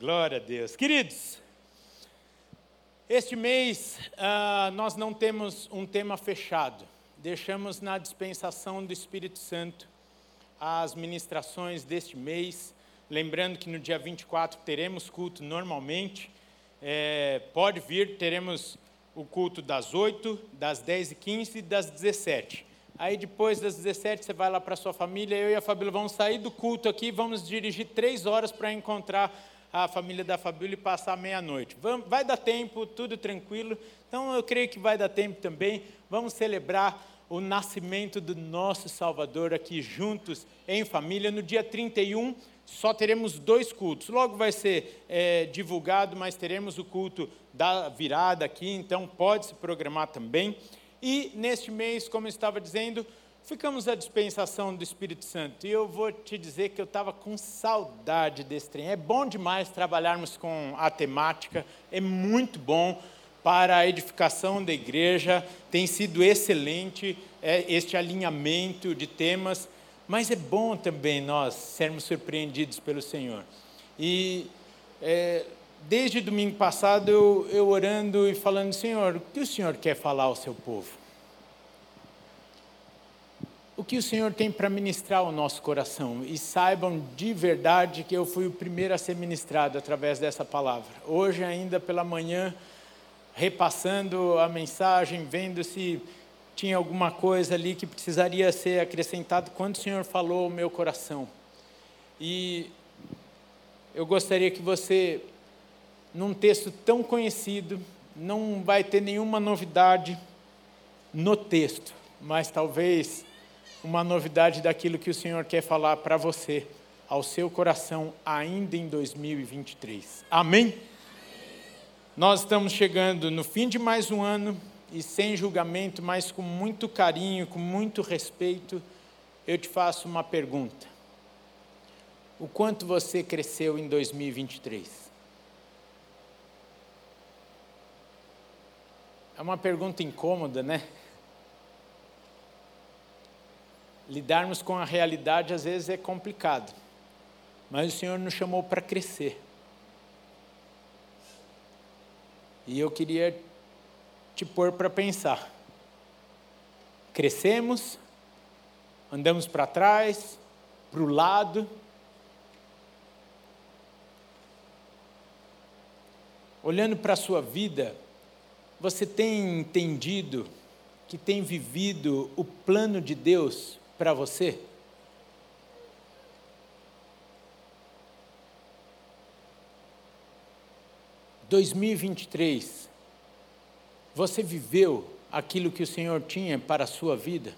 Glória a Deus. Queridos, este mês uh, nós não temos um tema fechado. Deixamos na dispensação do Espírito Santo as ministrações deste mês. Lembrando que no dia 24 teremos culto normalmente. É, pode vir, teremos o culto das 8, das 10 e 15 e das 17. Aí depois das 17 você vai lá para sua família, eu e a Fabíola vamos sair do culto aqui, vamos dirigir três horas para encontrar a família da Fabíola e passar meia-noite. Vai dar tempo, tudo tranquilo. Então eu creio que vai dar tempo também. Vamos celebrar o nascimento do nosso Salvador aqui juntos, em família. No dia 31, só teremos dois cultos. Logo vai ser é, divulgado, mas teremos o culto da virada aqui, então pode se programar também. E neste mês, como eu estava dizendo, ficamos à dispensação do Espírito Santo. E eu vou te dizer que eu estava com saudade desse trem. É bom demais trabalharmos com a temática, é muito bom para a edificação da igreja, tem sido excelente é, este alinhamento de temas, mas é bom também nós sermos surpreendidos pelo Senhor. E é, desde domingo passado eu, eu orando e falando, Senhor, o que o Senhor quer falar ao seu povo? O que o Senhor tem para ministrar ao nosso coração. E saibam de verdade que eu fui o primeiro a ser ministrado através dessa palavra. Hoje, ainda pela manhã, repassando a mensagem, vendo se tinha alguma coisa ali que precisaria ser acrescentado, quando o Senhor falou ao meu coração. E eu gostaria que você, num texto tão conhecido, não vai ter nenhuma novidade no texto, mas talvez uma novidade daquilo que o Senhor quer falar para você, ao seu coração, ainda em 2023. Amém? Nós estamos chegando no fim de mais um ano e sem julgamento, mas com muito carinho, com muito respeito, eu te faço uma pergunta. O quanto você cresceu em 2023? É uma pergunta incômoda, né? Lidarmos com a realidade às vezes é complicado, mas o Senhor nos chamou para crescer. E eu queria te pôr para pensar. Crescemos, andamos para trás, para o lado, olhando para a sua vida, você tem entendido que tem vivido o plano de Deus para você? Dois mil e vinte e três, você viveu aquilo que o Senhor tinha para a sua vida?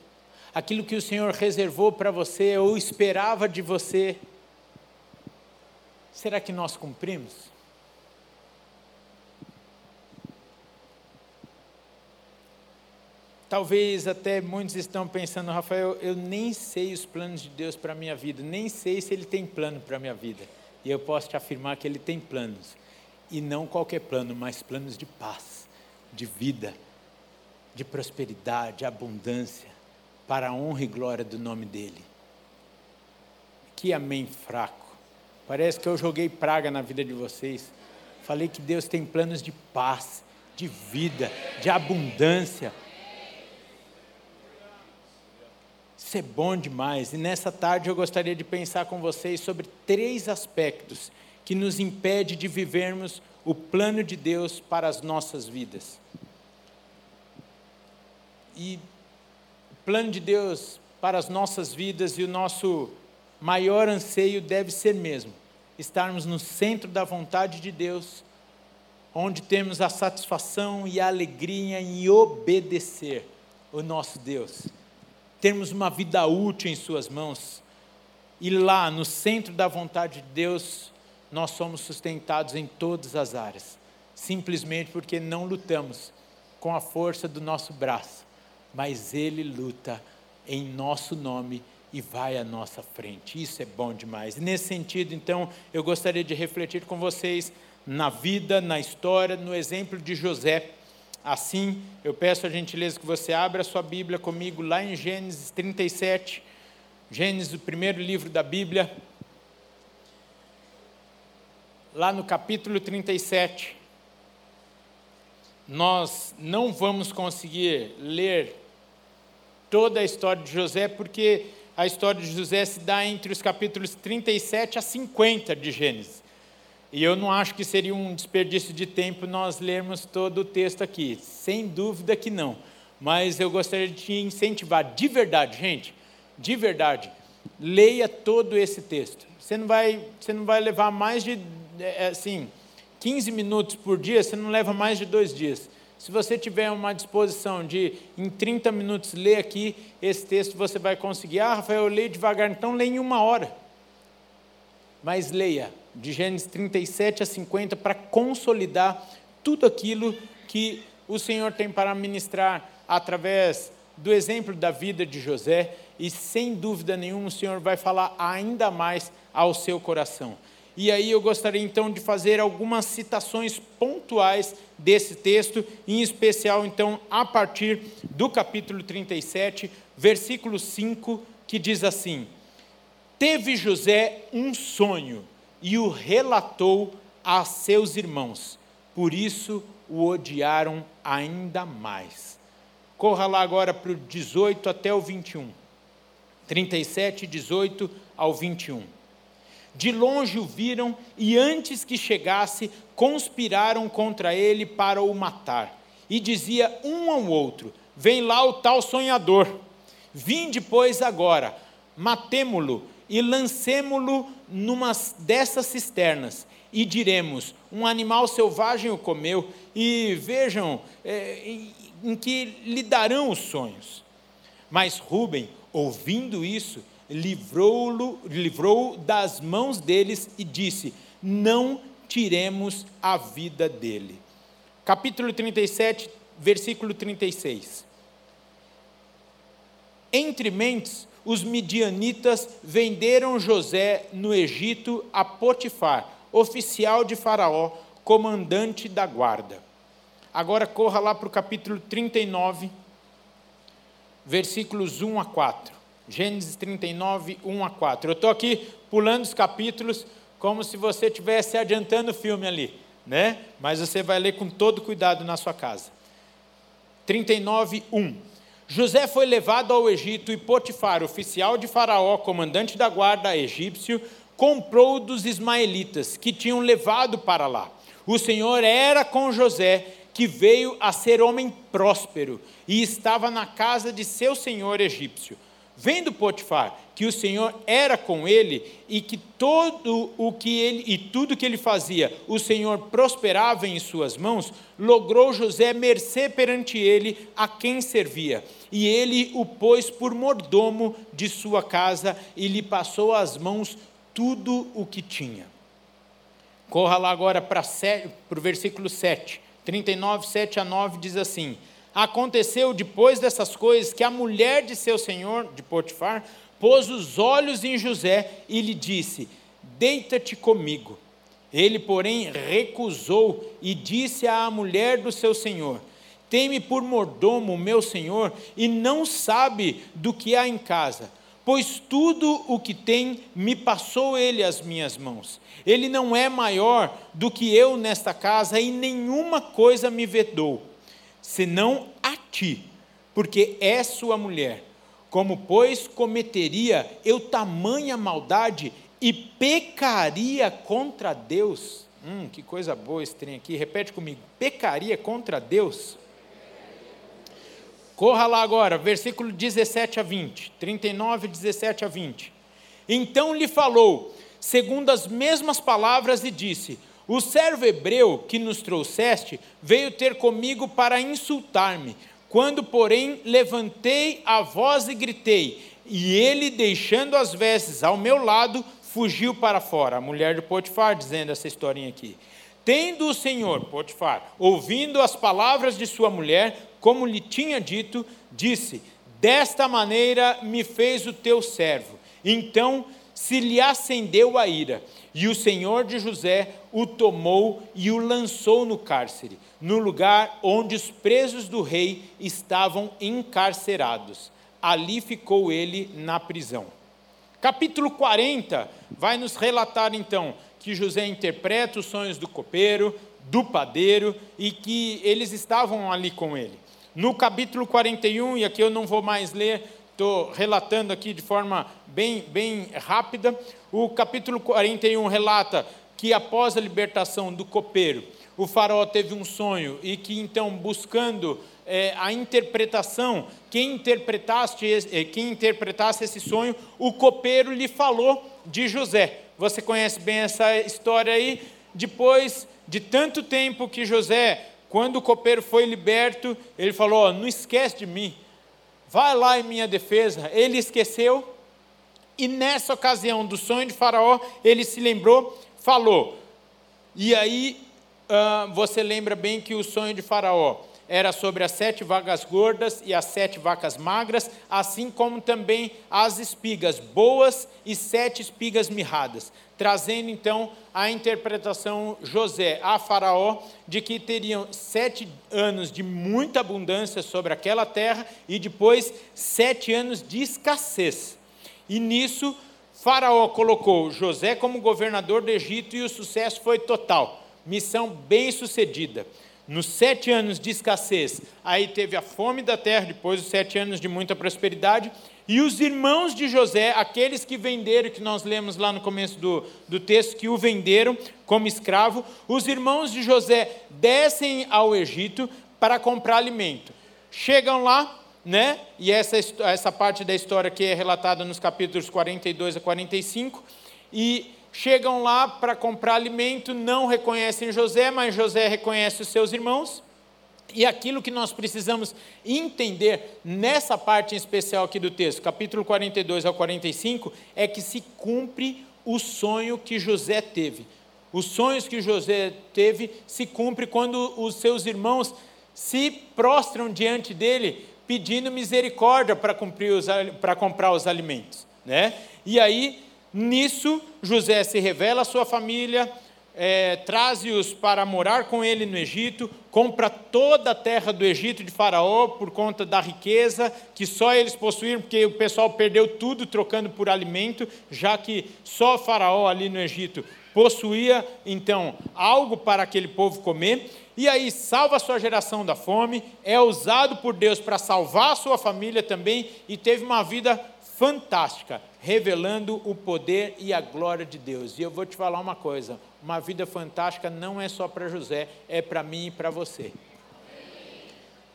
Aquilo que o Senhor reservou para você ou esperava de você? Será que nós cumprimos? Talvez até muitos estão pensando, Rafael, eu nem sei os planos de Deus para a minha vida, nem sei se Ele tem plano para a minha vida. E eu posso te afirmar que Ele tem planos. E não qualquer plano, mas planos de paz, de vida, de prosperidade, abundância, para a honra e glória do nome dEle. Que amém fraco. Parece que eu joguei praga na vida de vocês. Falei que Deus tem planos de paz, de vida, de abundância Isso é bom demais. E nessa tarde eu gostaria de pensar com vocês sobre três aspectos que nos impede de vivermos o plano de Deus para as nossas vidas. E o plano de Deus para as nossas vidas e o nosso maior anseio deve ser mesmo estarmos no centro da vontade de Deus, onde temos a satisfação e a alegria em obedecer o nosso Deus termos uma vida útil em Suas mãos. E lá, no centro da vontade de Deus, nós somos sustentados em todas as áreas, simplesmente porque não lutamos com a força do nosso braço, mas Ele luta em nosso nome e vai à nossa frente. Isso é bom demais. Nesse sentido, então, eu gostaria de refletir com vocês na vida, na história, no exemplo de José Assim, eu peço a gentileza que você abra a sua Bíblia comigo lá em Gênesis 37, Gênesis, o primeiro livro da Bíblia. lá no capítulo 37. Nós não vamos conseguir ler toda a história de José, porque a história de José se dá entre os capítulos 37 a 50 de Gênesis. E eu não acho que seria um desperdício de tempo nós lermos todo o texto aqui, sem dúvida que não. Mas eu gostaria de te incentivar de verdade, gente, de verdade, leia todo esse texto. Você não vai, você não vai levar mais de, é, assim, 15 minutos por dia, você não leva mais de dois dias. Se você tiver uma disposição de, em 30 minutos, ler aqui esse texto, você vai conseguir. Ah, Rafael, eu leio devagar, então leia em uma hora. Mas leia, de Gênesis 37 a 50 para consolidar tudo aquilo que o Senhor tem para ministrar através do exemplo da vida de José e sem dúvida nenhuma o Senhor vai falar ainda mais ao seu coração. E aí eu gostaria então de fazer algumas citações pontuais desse texto, em especial então a partir do capítulo 37, versículo 5, que diz assim: Teve José um sonho e o relatou a seus irmãos. Por isso o odiaram ainda mais. Corra lá agora para o 18 até o 21. 37, 18 ao 21. De longe o viram e antes que chegasse, conspiraram contra ele para o matar. E dizia um ao outro: Vem lá o tal sonhador. Vinde, pois, agora, matemo-lo e lancemo-lo numa dessas cisternas, e diremos: um animal selvagem o comeu, e vejam é, em, que lhe darão os sonhos. Mas Rubem, ouvindo isso, livrou-o livrou das mãos deles e disse: Não tiremos a vida dele. Capítulo 37, versículo 36. Entre mentes, os midianitas venderam José no Egito a Potifar, oficial de Faraó, comandante da guarda. Agora corra lá para o capítulo 39, versículos 1 a 4. Gênesis 39, 1 a 4. Eu estou aqui pulando os capítulos como se você estivesse adiantando o filme ali, né? Mas você vai ler com todo cuidado na sua casa. 39, 1. José foi levado ao Egito e Potifar, oficial de Faraó, comandante da guarda egípcio, comprou dos ismaelitas que tinham levado para lá. O Senhor era com José, que veio a ser homem próspero e estava na casa de seu senhor egípcio. Vendo Potifar que o Senhor era com ele e que todo o que ele e tudo que ele fazia, o Senhor prosperava em suas mãos, logrou José mercê perante ele a quem servia. E ele o pôs por mordomo de sua casa e lhe passou às mãos tudo o que tinha. Corra lá agora para, o versículo 7, 39, 7 a 9 diz assim: Aconteceu depois dessas coisas que a mulher de seu senhor, de Potifar, pôs os olhos em José e lhe disse: Deita-te comigo. Ele, porém, recusou e disse à mulher do seu senhor: Teme por mordomo meu senhor e não sabe do que há em casa, pois tudo o que tem me passou ele às minhas mãos. Ele não é maior do que eu nesta casa e nenhuma coisa me vedou senão a ti, porque é sua mulher. Como, pois, cometeria eu tamanha maldade e pecaria contra Deus? Hum, que coisa boa esse trem aqui. Repete comigo: pecaria contra Deus? Corra lá agora, versículo 17 a 20, 39, 17 a 20. Então lhe falou, segundo as mesmas palavras, e disse: o servo hebreu que nos trouxeste veio ter comigo para insultar-me. Quando, porém, levantei a voz e gritei, e ele, deixando as vestes ao meu lado, fugiu para fora. A mulher de Potifar dizendo essa historinha aqui. Tendo o Senhor, Potifar, ouvindo as palavras de sua mulher, como lhe tinha dito, disse: Desta maneira me fez o teu servo. Então se lhe acendeu a ira e o senhor de José o tomou e o lançou no cárcere, no lugar onde os presos do rei estavam encarcerados. Ali ficou ele na prisão. Capítulo 40 vai nos relatar então que José interpreta os sonhos do copeiro, do padeiro e que eles estavam ali com ele. No capítulo 41, e aqui eu não vou mais ler, estou relatando aqui de forma bem, bem rápida, o capítulo 41 relata que após a libertação do copeiro, o faraó teve um sonho e que então, buscando é, a interpretação, quem interpretasse, eh, quem interpretasse esse sonho, o copeiro lhe falou de José. Você conhece bem essa história aí? Depois de tanto tempo que José, quando o copeiro foi liberto, ele falou: oh, Não esquece de mim, vai lá em minha defesa. Ele esqueceu, e nessa ocasião do sonho de Faraó, ele se lembrou, falou. E aí uh, você lembra bem que o sonho de Faraó era sobre as sete vacas gordas e as sete vacas magras, assim como também as espigas boas e sete espigas mirradas, trazendo então a interpretação José a Faraó de que teriam sete anos de muita abundância sobre aquela terra e depois sete anos de escassez. E nisso, Faraó colocou José como governador do Egito e o sucesso foi total. Missão bem sucedida nos sete anos de escassez, aí teve a fome da terra, depois os sete anos de muita prosperidade, e os irmãos de José, aqueles que venderam, que nós lemos lá no começo do, do texto, que o venderam como escravo, os irmãos de José descem ao Egito para comprar alimento. Chegam lá, né? E essa, essa parte da história que é relatada nos capítulos 42 a 45, e chegam lá para comprar alimento, não reconhecem José, mas José reconhece os seus irmãos. E aquilo que nós precisamos entender nessa parte em especial aqui do texto, capítulo 42 ao 45, é que se cumpre o sonho que José teve. Os sonhos que José teve se cumpre quando os seus irmãos se prostram diante dele pedindo misericórdia para comprar os alimentos, né? E aí Nisso, José se revela à sua família, é, traze-os para morar com ele no Egito, compra toda a terra do Egito de Faraó por conta da riqueza que só eles possuíram, porque o pessoal perdeu tudo trocando por alimento, já que só Faraó ali no Egito possuía então algo para aquele povo comer. E aí salva a sua geração da fome, é usado por Deus para salvar a sua família também e teve uma vida fantástica, revelando o poder e a glória de Deus. E eu vou te falar uma coisa: uma vida fantástica não é só para José, é para mim e para você.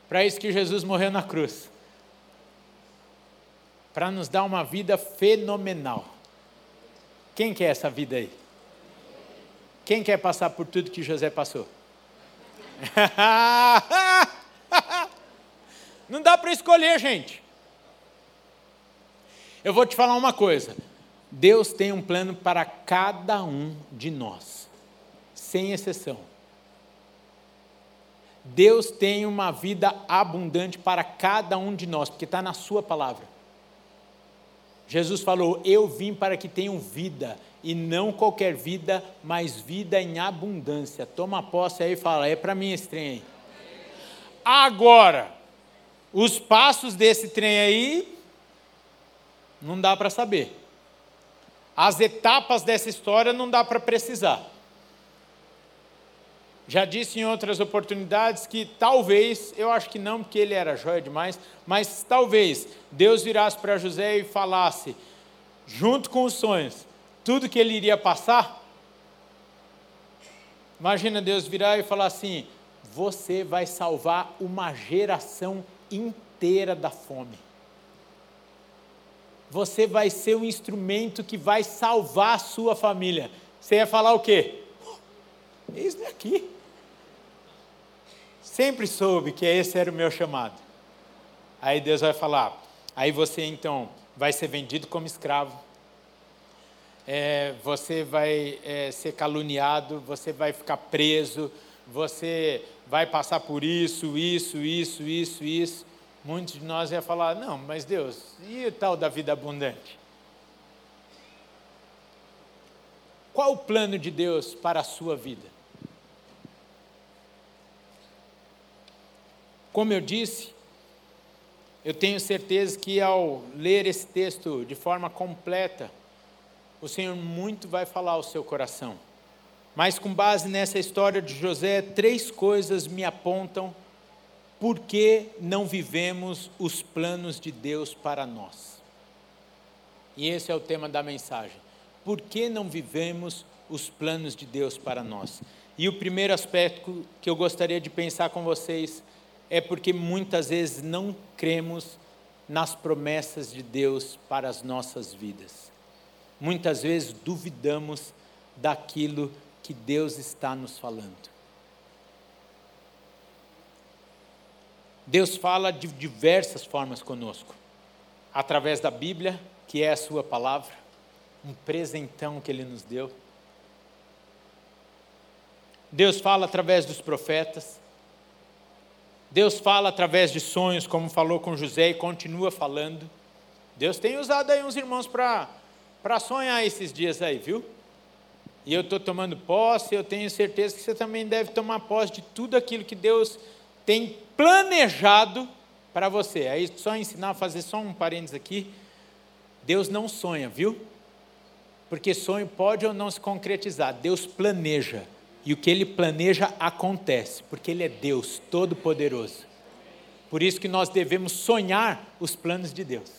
Para isso que Jesus morreu na cruz para nos dar uma vida fenomenal. Quem quer essa vida aí? Quem quer passar por tudo que José passou? Não dá para escolher, gente. Eu vou te falar uma coisa: Deus tem um plano para cada um de nós, sem exceção. Deus tem uma vida abundante para cada um de nós, porque está na Sua palavra. Jesus falou: Eu vim para que tenham vida, e não qualquer vida, mas vida em abundância. Toma posse aí e fala: É para mim esse trem aí. Agora, os passos desse trem aí não dá para saber. As etapas dessa história não dá para precisar. Já disse em outras oportunidades que talvez, eu acho que não, porque ele era jóia demais, mas talvez Deus virasse para José e falasse, junto com os sonhos, tudo que ele iria passar. Imagina Deus virar e falar assim: você vai salvar uma geração inteira da fome você vai ser o instrumento que vai salvar a sua família. Você ia falar o quê? Eis-me aqui. Sempre soube que esse era o meu chamado. Aí Deus vai falar, aí você então vai ser vendido como escravo, é, você vai é, ser caluniado, você vai ficar preso, você vai passar por isso, isso, isso, isso, isso muitos de nós ia falar: não, mas Deus, e tal da vida abundante? Qual o plano de Deus para a sua vida? Como eu disse, eu tenho certeza que ao ler esse texto de forma completa, o Senhor muito vai falar ao seu coração. Mas com base nessa história de José, três coisas me apontam por que não vivemos os planos de Deus para nós. E esse é o tema da mensagem. Por que não vivemos os planos de Deus para nós? E o primeiro aspecto que eu gostaria de pensar com vocês é porque muitas vezes não cremos nas promessas de Deus para as nossas vidas. Muitas vezes duvidamos daquilo que Deus está nos falando. Deus fala de diversas formas conosco. Através da Bíblia, que é a Sua palavra, um presentão que Ele nos deu. Deus fala através dos profetas. Deus fala através de sonhos, como falou com José e continua falando. Deus tem usado aí uns irmãos para sonhar esses dias aí, viu? e eu estou tomando posse, eu tenho certeza que você também deve tomar posse de tudo aquilo que Deus tem planejado para você. Aí só ensinar a fazer só um parênteses aqui. Deus não sonha, viu? Porque sonho pode ou não se concretizar. Deus planeja. E o que ele planeja acontece, porque ele é Deus todo-poderoso. Por isso que nós devemos sonhar os planos de Deus.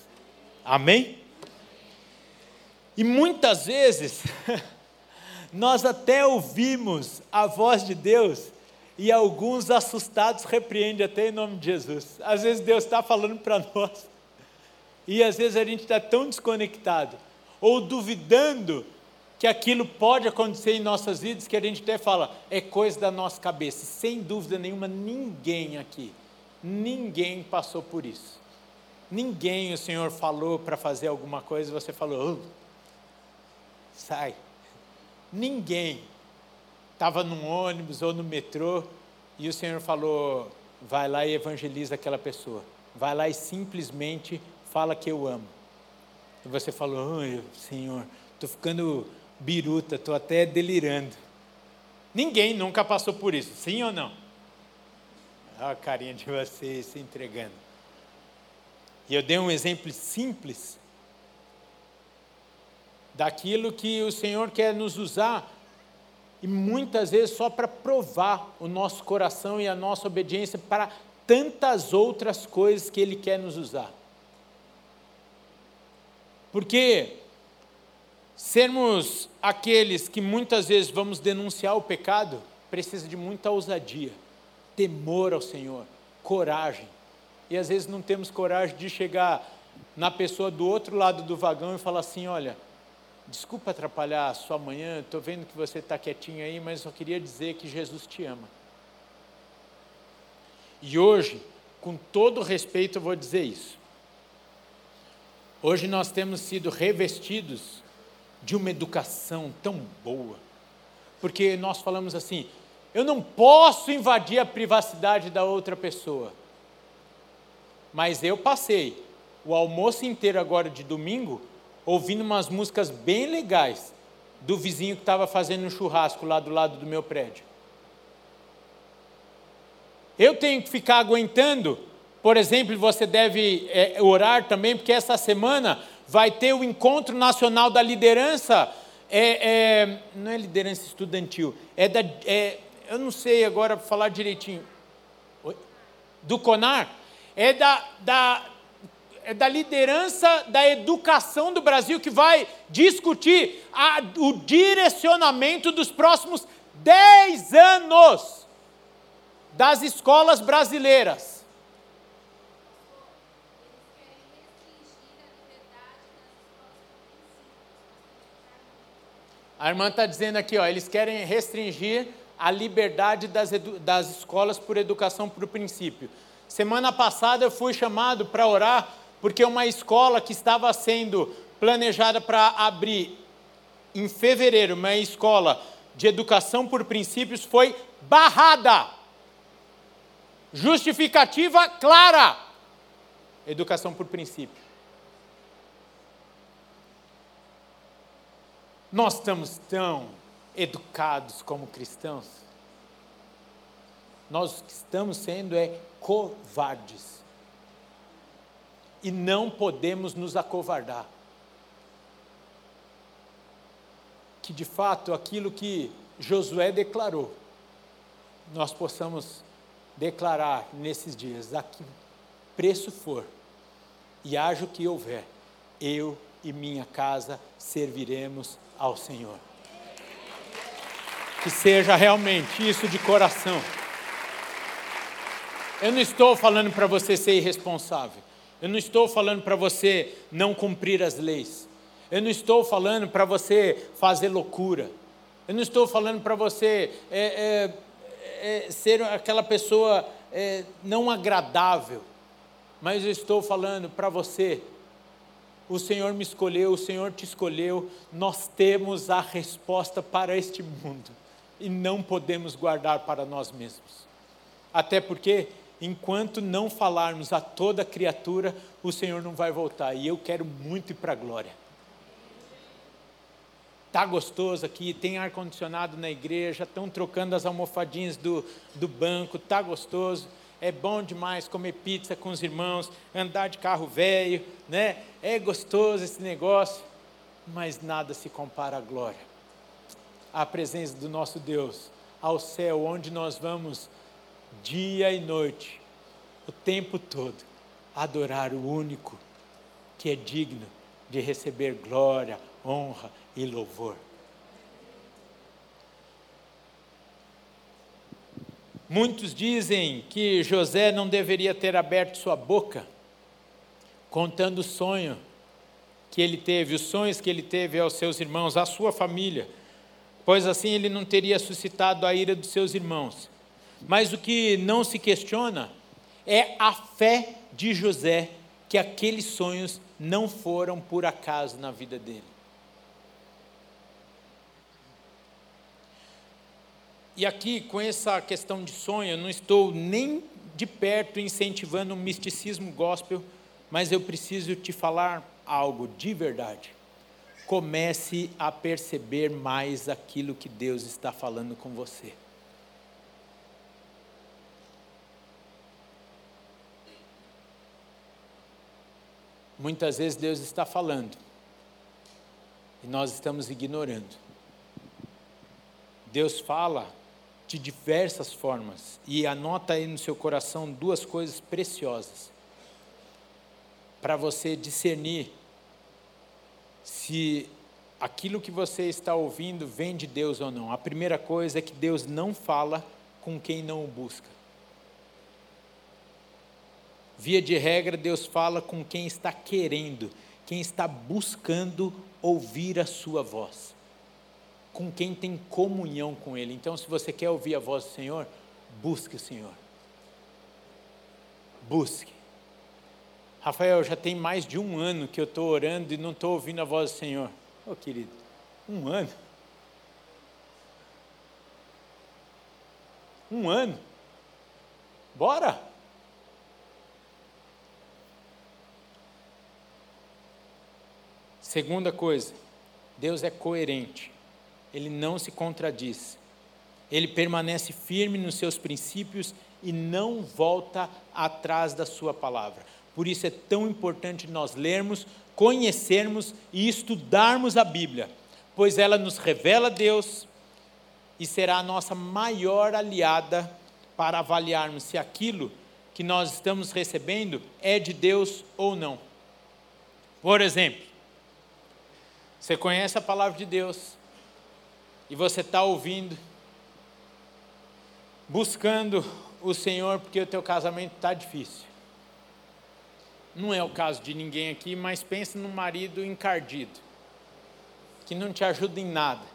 Amém? E muitas vezes nós até ouvimos a voz de Deus e alguns assustados repreendem até em nome de Jesus. Às vezes Deus está falando para nós e às vezes a gente está tão desconectado ou duvidando que aquilo pode acontecer em nossas vidas que a gente até fala, é coisa da nossa cabeça. Sem dúvida nenhuma, ninguém aqui, ninguém passou por isso. Ninguém o Senhor falou para fazer alguma coisa e você falou, oh, sai Ninguém estava num ônibus ou no metrô e o Senhor falou: vai lá e evangeliza aquela pessoa. Vai lá e simplesmente fala que eu amo. E você falou: oh, Senhor, estou ficando biruta, estou até delirando. Ninguém nunca passou por isso, sim ou não? Olha a carinha de vocês se entregando. E eu dei um exemplo simples daquilo que o Senhor quer nos usar, e muitas vezes só para provar o nosso coração e a nossa obediência para tantas outras coisas que Ele quer nos usar. Porque sermos aqueles que muitas vezes vamos denunciar o pecado, precisa de muita ousadia, temor ao Senhor, coragem. E às vezes não temos coragem de chegar na pessoa do outro lado do vagão e falar assim: olha, Desculpa atrapalhar a sua manhã, estou vendo que você está quietinho aí, mas só queria dizer que Jesus te ama. E hoje, com todo respeito, eu vou dizer isso. Hoje nós temos sido revestidos de uma educação tão boa, porque nós falamos assim: eu não posso invadir a privacidade da outra pessoa, mas eu passei o almoço inteiro agora de domingo ouvindo umas músicas bem legais do vizinho que estava fazendo um churrasco lá do lado do meu prédio. Eu tenho que ficar aguentando, por exemplo, você deve é, orar também, porque essa semana vai ter o encontro nacional da liderança, é, é, não é liderança estudantil, é da, é, eu não sei agora falar direitinho, do CONAR, é da, da, da liderança da educação do Brasil que vai discutir a, o direcionamento dos próximos 10 anos das escolas brasileiras. A irmã está dizendo aqui, ó, eles querem restringir a liberdade das, das escolas por educação por princípio. Semana passada eu fui chamado para orar porque uma escola que estava sendo planejada para abrir em fevereiro, uma escola de educação por princípios, foi barrada. Justificativa clara: educação por princípio. Nós estamos tão educados como cristãos. Nós estamos sendo é covardes e não podemos nos acovardar. Que de fato aquilo que Josué declarou, nós possamos declarar nesses dias, a que preço for, e haja o que houver, eu e minha casa serviremos ao Senhor. Que seja realmente isso de coração. Eu não estou falando para você ser irresponsável. Eu não estou falando para você não cumprir as leis. Eu não estou falando para você fazer loucura. Eu não estou falando para você é, é, é, ser aquela pessoa é, não agradável. Mas eu estou falando para você. O Senhor me escolheu, o Senhor te escolheu. Nós temos a resposta para este mundo e não podemos guardar para nós mesmos. Até porque enquanto não falarmos a toda criatura, o Senhor não vai voltar. E eu quero muito ir para a glória. Tá gostoso aqui, tem ar condicionado na igreja, estão trocando as almofadinhas do, do banco, tá gostoso. É bom demais comer pizza com os irmãos, andar de carro velho, né? É gostoso esse negócio, mas nada se compara à glória. À presença do nosso Deus, ao céu onde nós vamos dia e noite, o tempo todo, adorar o único que é digno de receber glória, honra e louvor. Muitos dizem que José não deveria ter aberto sua boca, contando o sonho que ele teve, os sonhos que ele teve aos seus irmãos, à sua família, pois assim ele não teria suscitado a ira dos seus irmãos. Mas o que não se questiona é a fé de José que aqueles sonhos não foram por acaso na vida dele. E aqui, com essa questão de sonho, eu não estou nem de perto incentivando o misticismo gospel, mas eu preciso te falar algo de verdade. Comece a perceber mais aquilo que Deus está falando com você. Muitas vezes Deus está falando e nós estamos ignorando. Deus fala de diversas formas e anota aí no seu coração duas coisas preciosas para você discernir se aquilo que você está ouvindo vem de Deus ou não. A primeira coisa é que Deus não fala com quem não o busca. Via de regra, Deus fala com quem está querendo, quem está buscando ouvir a sua voz, com quem tem comunhão com Ele. Então, se você quer ouvir a voz do Senhor, busque o Senhor. Busque. Rafael, já tem mais de um ano que eu estou orando e não estou ouvindo a voz do Senhor. Ô oh, querido, um ano? Um ano? Bora! Segunda coisa, Deus é coerente, ele não se contradiz, ele permanece firme nos seus princípios e não volta atrás da sua palavra. Por isso é tão importante nós lermos, conhecermos e estudarmos a Bíblia, pois ela nos revela Deus e será a nossa maior aliada para avaliarmos se aquilo que nós estamos recebendo é de Deus ou não. Por exemplo, você conhece a palavra de Deus e você está ouvindo, buscando o Senhor porque o teu casamento está difícil. Não é o caso de ninguém aqui, mas pense num marido encardido, que não te ajuda em nada,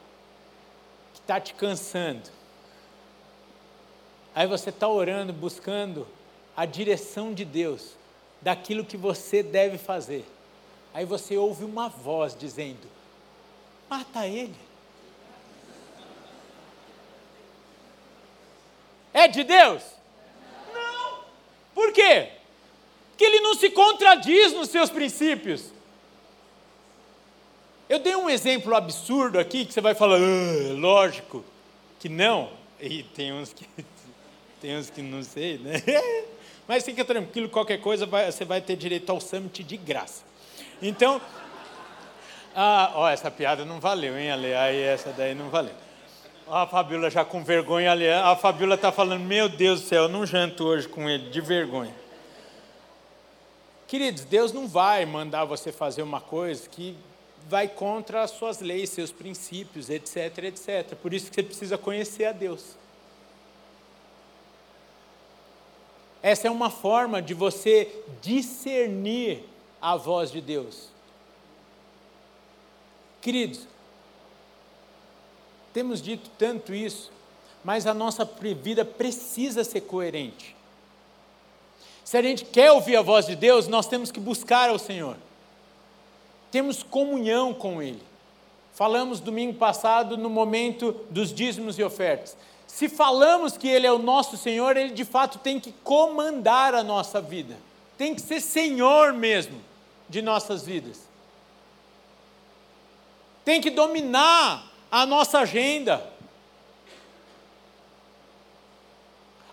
que está te cansando. Aí você está orando, buscando a direção de Deus, daquilo que você deve fazer. Aí você ouve uma voz dizendo: mata ele. É de Deus? Não. Por quê? Porque ele não se contradiz nos seus princípios. Eu dei um exemplo absurdo aqui que você vai falar, ah, lógico que não. E tem uns que tem uns que não sei, né? Mas fica tranquilo, qualquer coisa vai, você vai ter direito ao summit de graça. Então, ah, ó, essa piada não valeu, hein, Ale? Aí essa daí não valeu. A Fabíola já com vergonha ali. A Fabíola está falando: Meu Deus do céu, eu não janto hoje com ele, de vergonha. Queridos, Deus não vai mandar você fazer uma coisa que vai contra as suas leis, seus princípios, etc, etc. Por isso que você precisa conhecer a Deus. Essa é uma forma de você discernir a voz de Deus. Queridos, temos dito tanto isso, mas a nossa vida precisa ser coerente. Se a gente quer ouvir a voz de Deus, nós temos que buscar ao Senhor. Temos comunhão com Ele. Falamos domingo passado no momento dos dízimos e ofertas. Se falamos que Ele é o nosso Senhor, Ele de fato tem que comandar a nossa vida, tem que ser Senhor mesmo de nossas vidas, tem que dominar a nossa agenda.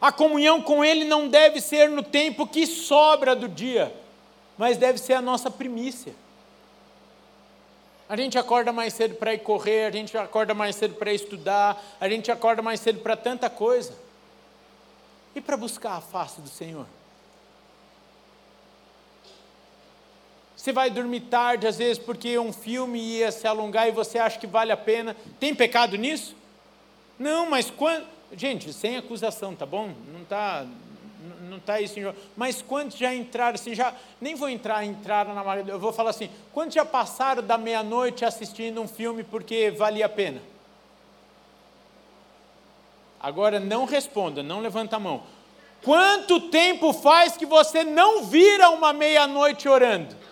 A comunhão com Ele não deve ser no tempo que sobra do dia, mas deve ser a nossa primícia. A gente acorda mais cedo para ir correr, a gente acorda mais cedo para estudar, a gente acorda mais cedo para tanta coisa. E para buscar a face do Senhor? Você vai dormir tarde, às vezes, porque um filme ia se alongar e você acha que vale a pena. Tem pecado nisso? Não, mas quando. Gente, sem acusação, tá bom? Não está não está isso em jogo. Mas quantos já entraram assim, já, nem vou entrar, entraram na eu vou falar assim, quantos já passaram da meia-noite assistindo um filme porque valia a pena? Agora não responda, não levanta a mão. Quanto tempo faz que você não vira uma meia-noite orando?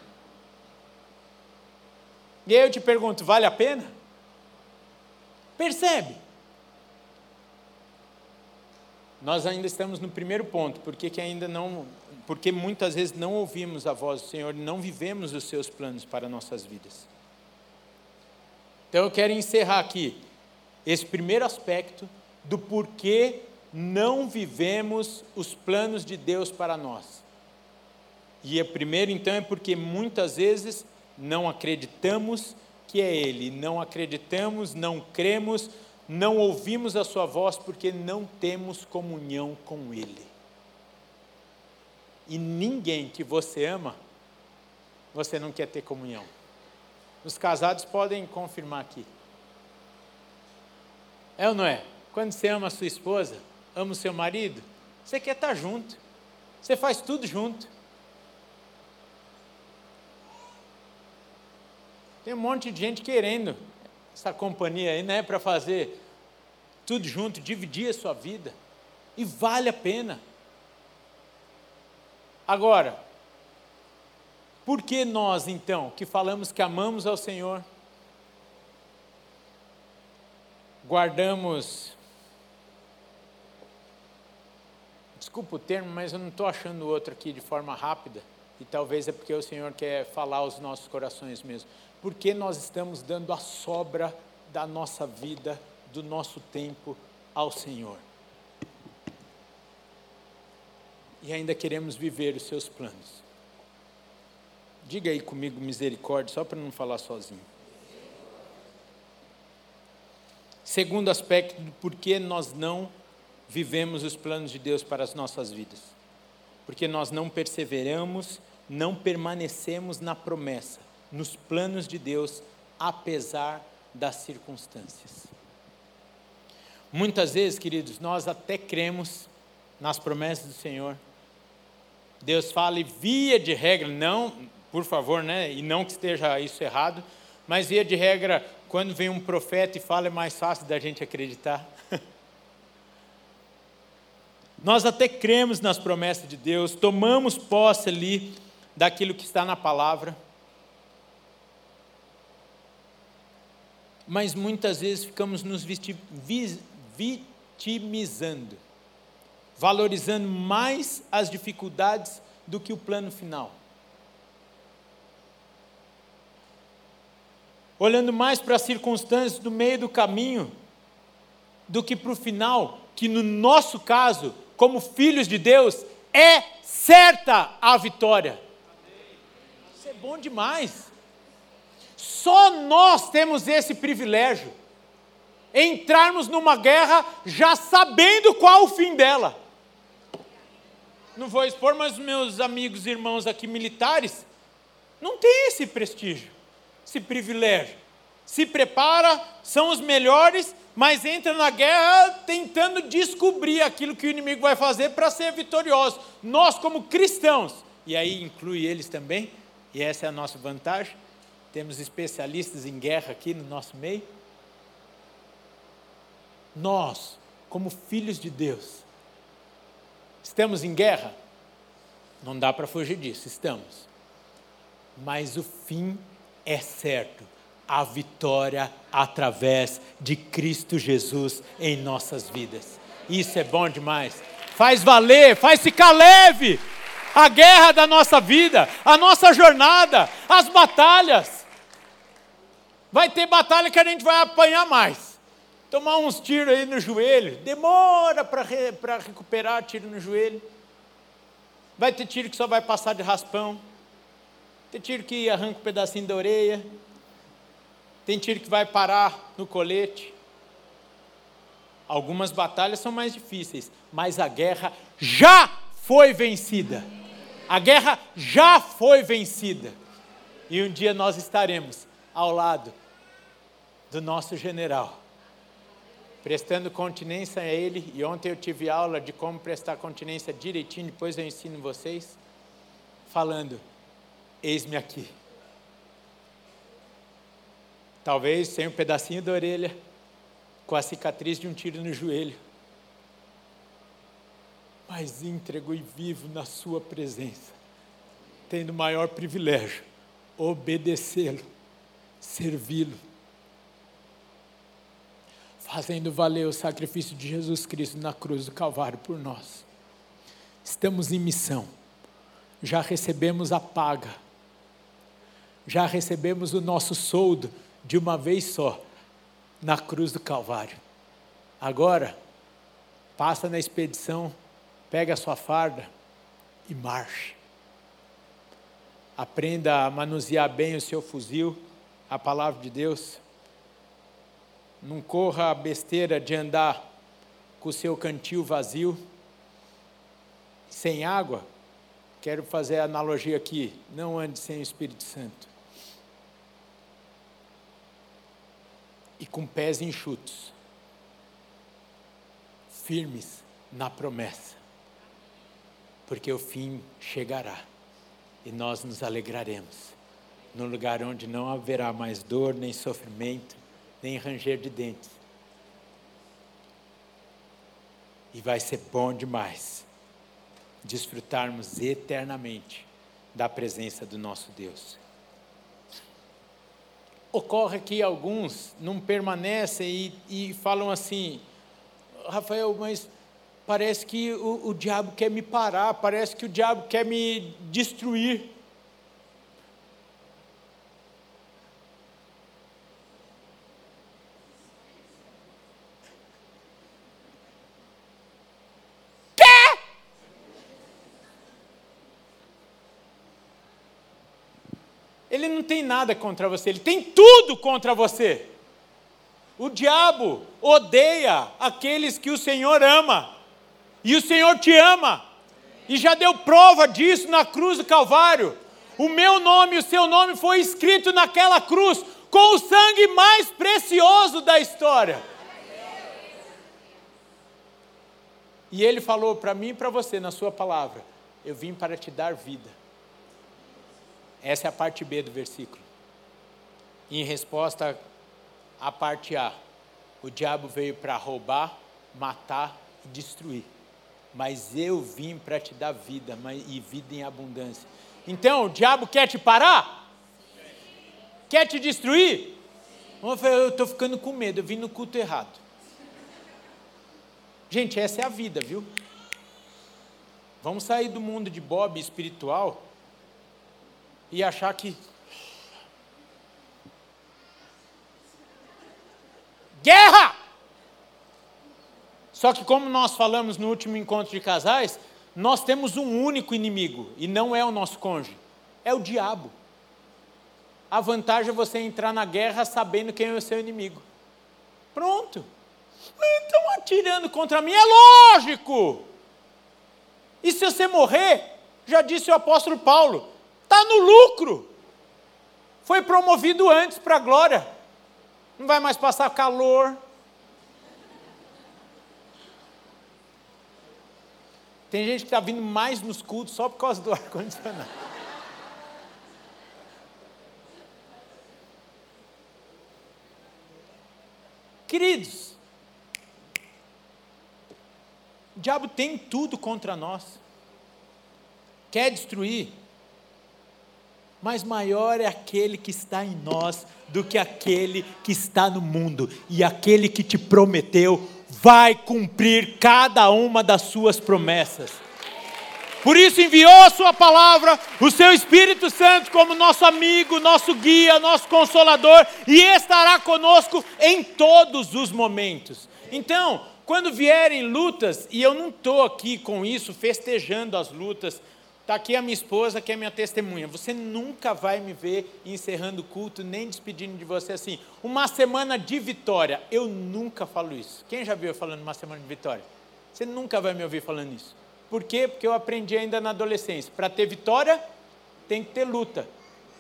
E aí eu te pergunto, vale a pena? Percebe? Nós ainda estamos no primeiro ponto, porque que ainda não, porque muitas vezes não ouvimos a voz do Senhor, não vivemos os seus planos para nossas vidas. Então eu quero encerrar aqui esse primeiro aspecto do porquê não vivemos os planos de Deus para nós. E a primeiro então é porque muitas vezes não acreditamos que é Ele, não acreditamos, não cremos, não ouvimos a Sua voz porque não temos comunhão com Ele. E ninguém que você ama, você não quer ter comunhão. Os casados podem confirmar aqui. É ou não é? Quando você ama a sua esposa, ama o seu marido, você quer estar junto. Você faz tudo junto. Tem um monte de gente querendo essa companhia aí, né, para fazer tudo junto, dividir a sua vida. E vale a pena. Agora, por que nós então, que falamos que amamos ao Senhor, guardamos. Desculpa o termo, mas eu não estou achando outro aqui de forma rápida, e talvez é porque o Senhor quer falar aos nossos corações mesmo porque nós estamos dando a sobra da nossa vida, do nosso tempo ao Senhor. E ainda queremos viver os seus planos. Diga aí comigo misericórdia, só para não falar sozinho. Segundo aspecto do porquê nós não vivemos os planos de Deus para as nossas vidas. Porque nós não perseveramos, não permanecemos na promessa nos planos de Deus, apesar das circunstâncias. Muitas vezes, queridos, nós até cremos nas promessas do Senhor. Deus fala e via de regra, não, por favor, né? E não que esteja isso errado, mas via de regra, quando vem um profeta e fala, é mais fácil da gente acreditar. Nós até cremos nas promessas de Deus, tomamos posse ali daquilo que está na palavra, mas muitas vezes ficamos nos vitimizando, valorizando mais as dificuldades do que o plano final. Olhando mais para as circunstâncias do meio do caminho do que para o final, que no nosso caso, como filhos de Deus, é certa a vitória. Isso é bom demais. Só nós temos esse privilégio. entrarmos numa guerra já sabendo qual o fim dela. Não vou expor, mas meus amigos e irmãos aqui militares não têm esse prestígio, esse privilégio. Se prepara, são os melhores, mas entra na guerra tentando descobrir aquilo que o inimigo vai fazer para ser vitorioso. Nós, como cristãos, e aí inclui eles também, e essa é a nossa vantagem, temos especialistas em guerra aqui no nosso meio. Nós, como filhos de Deus, estamos em guerra? Não dá para fugir disso, estamos. Mas o fim é certo a vitória através de Cristo Jesus em nossas vidas. Isso é bom demais. Faz valer, faz ficar leve a guerra da nossa vida, a nossa jornada, as batalhas. Vai ter batalha que a gente vai apanhar mais. Tomar uns tiros aí no joelho, demora para re, recuperar tiro no joelho. Vai ter tiro que só vai passar de raspão. Tem tiro que arranca um pedacinho da orelha. Tem tiro que vai parar no colete. Algumas batalhas são mais difíceis, mas a guerra já foi vencida. A guerra já foi vencida. E um dia nós estaremos ao lado do nosso general, prestando continência a ele. E ontem eu tive aula de como prestar continência direitinho, depois eu ensino vocês, falando: Eis-me aqui. Talvez sem um pedacinho da orelha, com a cicatriz de um tiro no joelho, mas íntegro e vivo na Sua presença, tendo o maior privilégio, obedecê-lo, servi-lo fazendo valer o sacrifício de Jesus Cristo na cruz do Calvário por nós. Estamos em missão, já recebemos a paga, já recebemos o nosso soldo de uma vez só na cruz do Calvário. Agora, passa na expedição, pega a sua farda e marche. Aprenda a manusear bem o seu fuzil, a palavra de Deus não corra a besteira de andar com o seu cantil vazio, sem água. Quero fazer a analogia aqui: não ande sem o Espírito Santo. E com pés enxutos, firmes na promessa, porque o fim chegará e nós nos alegraremos no lugar onde não haverá mais dor nem sofrimento, nem ranger de dentes. E vai ser bom demais desfrutarmos eternamente da presença do nosso Deus. Ocorre que alguns não permanecem e, e falam assim, Rafael, mas parece que o, o diabo quer me parar, parece que o diabo quer me destruir. Ele não tem nada contra você, ele tem tudo contra você. O diabo odeia aqueles que o Senhor ama, e o Senhor te ama, e já deu prova disso na cruz do Calvário. O meu nome e o seu nome foi escrito naquela cruz, com o sangue mais precioso da história. E ele falou para mim e para você, na sua palavra: Eu vim para te dar vida essa é a parte B do versículo. Em resposta à parte A, o diabo veio para roubar, matar e destruir. Mas eu vim para te dar vida e vida em abundância. Então, o diabo quer te parar? Quer te destruir? Eu estou ficando com medo, eu vim no culto errado. Gente, essa é a vida, viu? Vamos sair do mundo de Bob espiritual e achar que. Guerra! Só que, como nós falamos no último encontro de casais, nós temos um único inimigo, e não é o nosso cônjuge, é o diabo. A vantagem é você entrar na guerra sabendo quem é o seu inimigo. Pronto. Estão atirando contra mim, é lógico. E se você morrer, já disse o apóstolo Paulo, está no lucro. Foi promovido antes para a glória. Não vai mais passar calor. Tem gente que está vindo mais nos cultos só por causa do ar-condicionado. Queridos, o diabo tem tudo contra nós, quer destruir, mas maior é aquele que está em nós do que aquele que está no mundo, e aquele que te prometeu vai cumprir cada uma das suas promessas. Por isso enviou a sua palavra, o seu Espírito Santo como nosso amigo, nosso guia, nosso consolador e estará conosco em todos os momentos. Então, quando vierem lutas, e eu não estou aqui com isso festejando as lutas, Está aqui a minha esposa, que é minha testemunha. Você nunca vai me ver encerrando o culto, nem despedindo de você assim. Uma semana de vitória. Eu nunca falo isso. Quem já viu eu falando uma semana de vitória? Você nunca vai me ouvir falando isso. Por quê? Porque eu aprendi ainda na adolescência. Para ter vitória, tem que ter luta.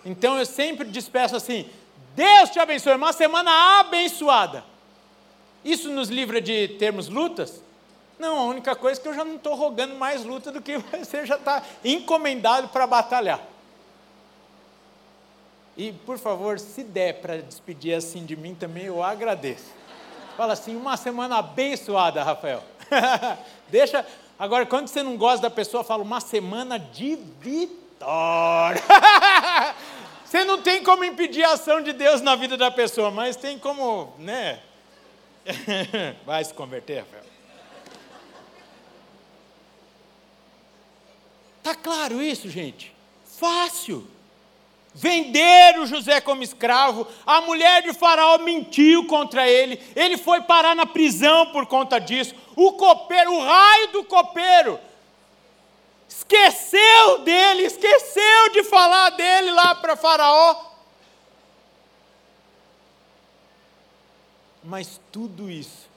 Então eu sempre despeço assim: Deus te abençoe. Uma semana abençoada. Isso nos livra de termos lutas? Não, a única coisa é que eu já não estou rogando mais luta do que você já está encomendado para batalhar. E, por favor, se der para despedir assim de mim também, eu agradeço. Fala assim, uma semana abençoada, Rafael. Deixa. Agora, quando você não gosta da pessoa, fala uma semana de vitória. você não tem como impedir a ação de Deus na vida da pessoa, mas tem como, né? Vai se converter, Rafael. Está claro isso, gente? Fácil. Venderam José como escravo, a mulher de Faraó mentiu contra ele, ele foi parar na prisão por conta disso. O copeiro, o raio do copeiro, esqueceu dele, esqueceu de falar dele lá para Faraó. Mas tudo isso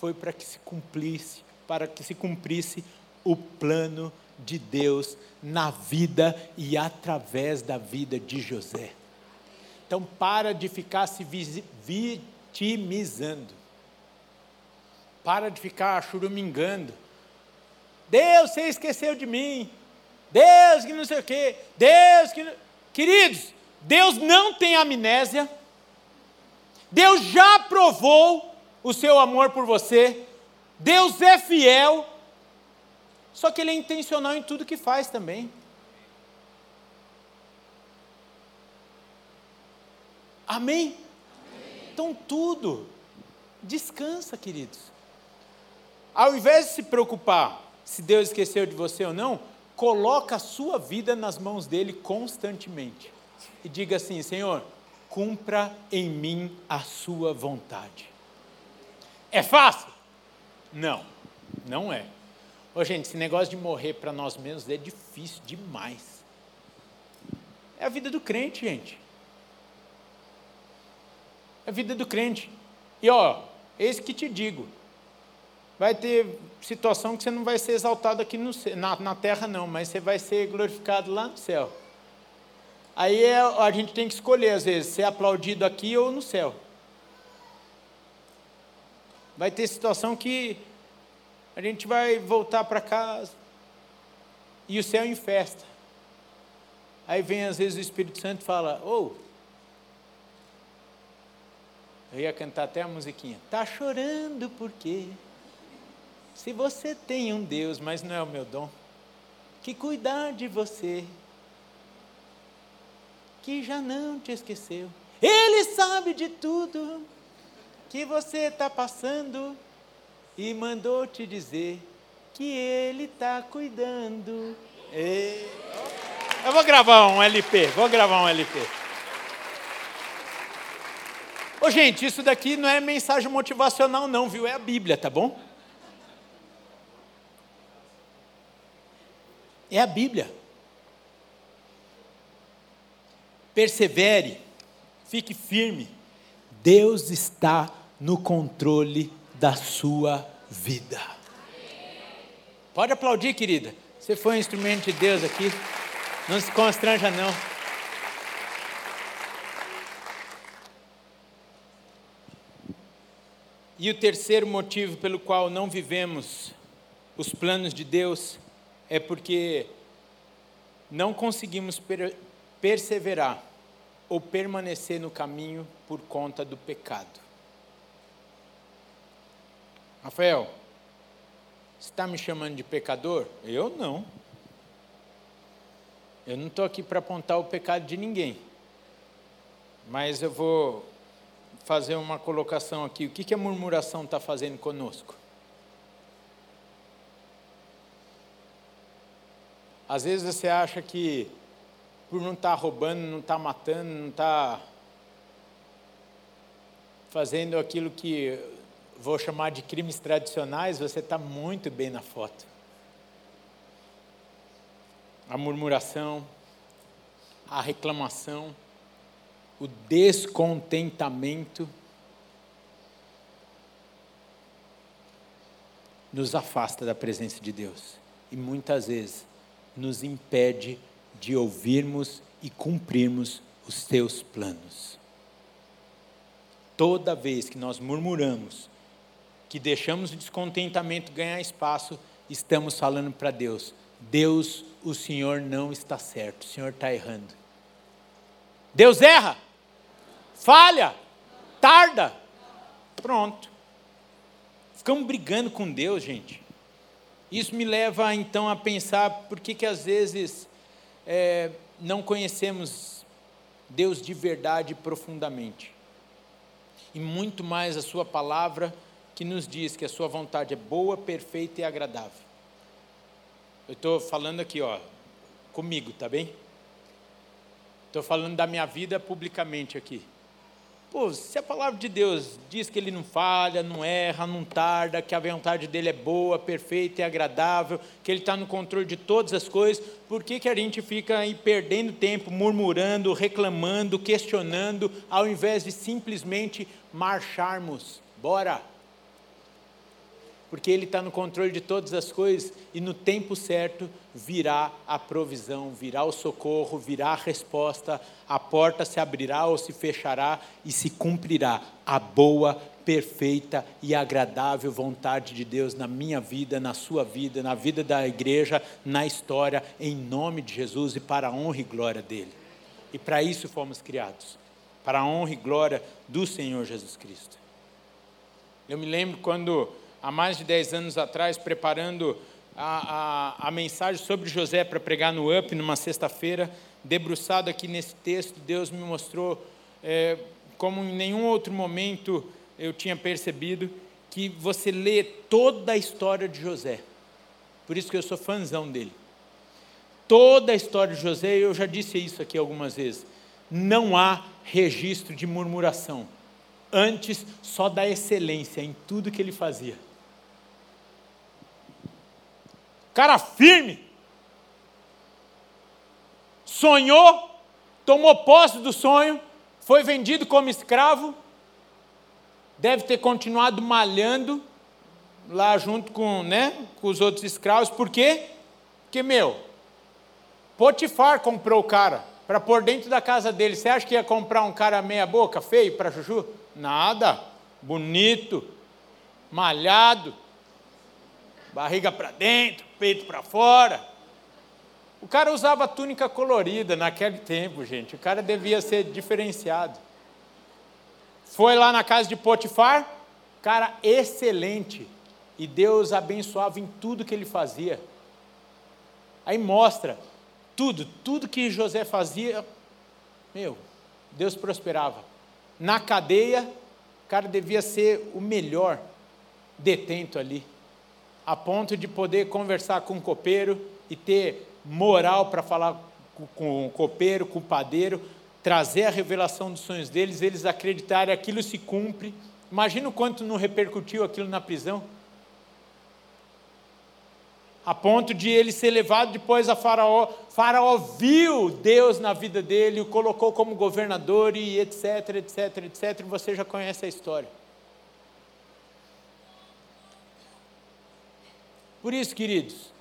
foi para que se cumprisse, para que se cumprisse o plano de de Deus na vida e através da vida de José. Então, para de ficar se vitimizando. Para de ficar churumingando. Deus, você esqueceu de mim. Deus que não sei o quê. Deus que. Queridos, Deus não tem amnésia. Deus já provou o seu amor por você. Deus é fiel. Só que ele é intencional em tudo que faz também. Amém? Amém? Então tudo. Descansa, queridos. Ao invés de se preocupar se Deus esqueceu de você ou não, coloca a sua vida nas mãos dele constantemente. E diga assim: Senhor, cumpra em mim a sua vontade. É fácil? Não, não é. Ô, gente, esse negócio de morrer para nós mesmos é difícil demais. É a vida do crente, gente. É a vida do crente. E ó, eis que te digo: vai ter situação que você não vai ser exaltado aqui no, na, na terra, não, mas você vai ser glorificado lá no céu. Aí é, a gente tem que escolher, às vezes, ser aplaudido aqui ou no céu. Vai ter situação que a gente vai voltar para casa e o céu em festa. Aí vem às vezes o Espírito Santo e fala: Ô, oh, eu ia cantar até a musiquinha. Tá chorando por quê? Se você tem um Deus, mas não é o meu dom, que cuidar de você, que já não te esqueceu. Ele sabe de tudo que você está passando e mandou te dizer que ele está cuidando. E... Eu vou gravar um LP, vou gravar um LP. Ô gente, isso daqui não é mensagem motivacional não, viu? É a Bíblia, tá bom? É a Bíblia. Persevere, fique firme. Deus está no controle da sua vida. Pode aplaudir, querida. Você foi um instrumento de Deus aqui. Não se constranja, não. E o terceiro motivo pelo qual não vivemos os planos de Deus é porque não conseguimos per perseverar ou permanecer no caminho por conta do pecado. Rafael, você está me chamando de pecador? Eu não. Eu não estou aqui para apontar o pecado de ninguém. Mas eu vou fazer uma colocação aqui. O que, que a murmuração está fazendo conosco? Às vezes você acha que por não estar tá roubando, não estar tá matando, não estar tá fazendo aquilo que vou chamar de crimes tradicionais, você está muito bem na foto. A murmuração, a reclamação, o descontentamento nos afasta da presença de Deus e muitas vezes nos impede de ouvirmos e cumprirmos os teus planos. Toda vez que nós murmuramos, que deixamos o descontentamento ganhar espaço, estamos falando para Deus: Deus, o Senhor não está certo, o Senhor está errando. Deus erra, falha, tarda. Pronto. Ficamos brigando com Deus, gente. Isso me leva então a pensar por que, que às vezes é, não conhecemos Deus de verdade profundamente. E muito mais a Sua palavra que nos diz que a sua vontade é boa, perfeita e agradável. Eu estou falando aqui, ó, comigo, tá bem? Estou falando da minha vida publicamente aqui. Pô, se a palavra de Deus diz que ele não falha, não erra, não tarda, que a vontade dele é boa, perfeita e agradável, que ele está no controle de todas as coisas, por que, que a gente fica aí perdendo tempo, murmurando, reclamando, questionando, ao invés de simplesmente marcharmos? Bora! Porque Ele está no controle de todas as coisas e no tempo certo virá a provisão, virá o socorro, virá a resposta, a porta se abrirá ou se fechará e se cumprirá a boa, perfeita e agradável vontade de Deus na minha vida, na sua vida, na vida da igreja, na história, em nome de Jesus e para a honra e glória dele. E para isso fomos criados, para a honra e glória do Senhor Jesus Cristo. Eu me lembro quando há mais de 10 anos atrás, preparando a, a, a mensagem sobre José para pregar no UP, numa sexta-feira, debruçado aqui nesse texto, Deus me mostrou, é, como em nenhum outro momento eu tinha percebido, que você lê toda a história de José. Por isso que eu sou fãzão dele. Toda a história de José, eu já disse isso aqui algumas vezes, não há registro de murmuração. Antes, só da excelência em tudo que ele fazia. Cara firme, sonhou, tomou posse do sonho, foi vendido como escravo, deve ter continuado malhando lá junto com, né, com os outros escravos, por quê? Porque, meu, Potifar comprou o cara para pôr dentro da casa dele. Você acha que ia comprar um cara meia boca, feio para Juju? Nada. Bonito, malhado, barriga para dentro, peito para fora. O cara usava túnica colorida naquele tempo, gente. O cara devia ser diferenciado. Foi lá na casa de Potifar, cara excelente. E Deus abençoava em tudo que ele fazia. Aí mostra tudo, tudo que José fazia, meu, Deus prosperava. Na cadeia, o cara devia ser o melhor detento ali a ponto de poder conversar com o copeiro e ter moral para falar com o copeiro, com o padeiro, trazer a revelação dos sonhos deles, eles acreditarem aquilo se cumpre. Imagina o quanto não repercutiu aquilo na prisão. A ponto de ele ser levado depois a Faraó. Faraó viu Deus na vida dele, o colocou como governador e etc, etc, etc. Você já conhece a história. Por isso, queridos,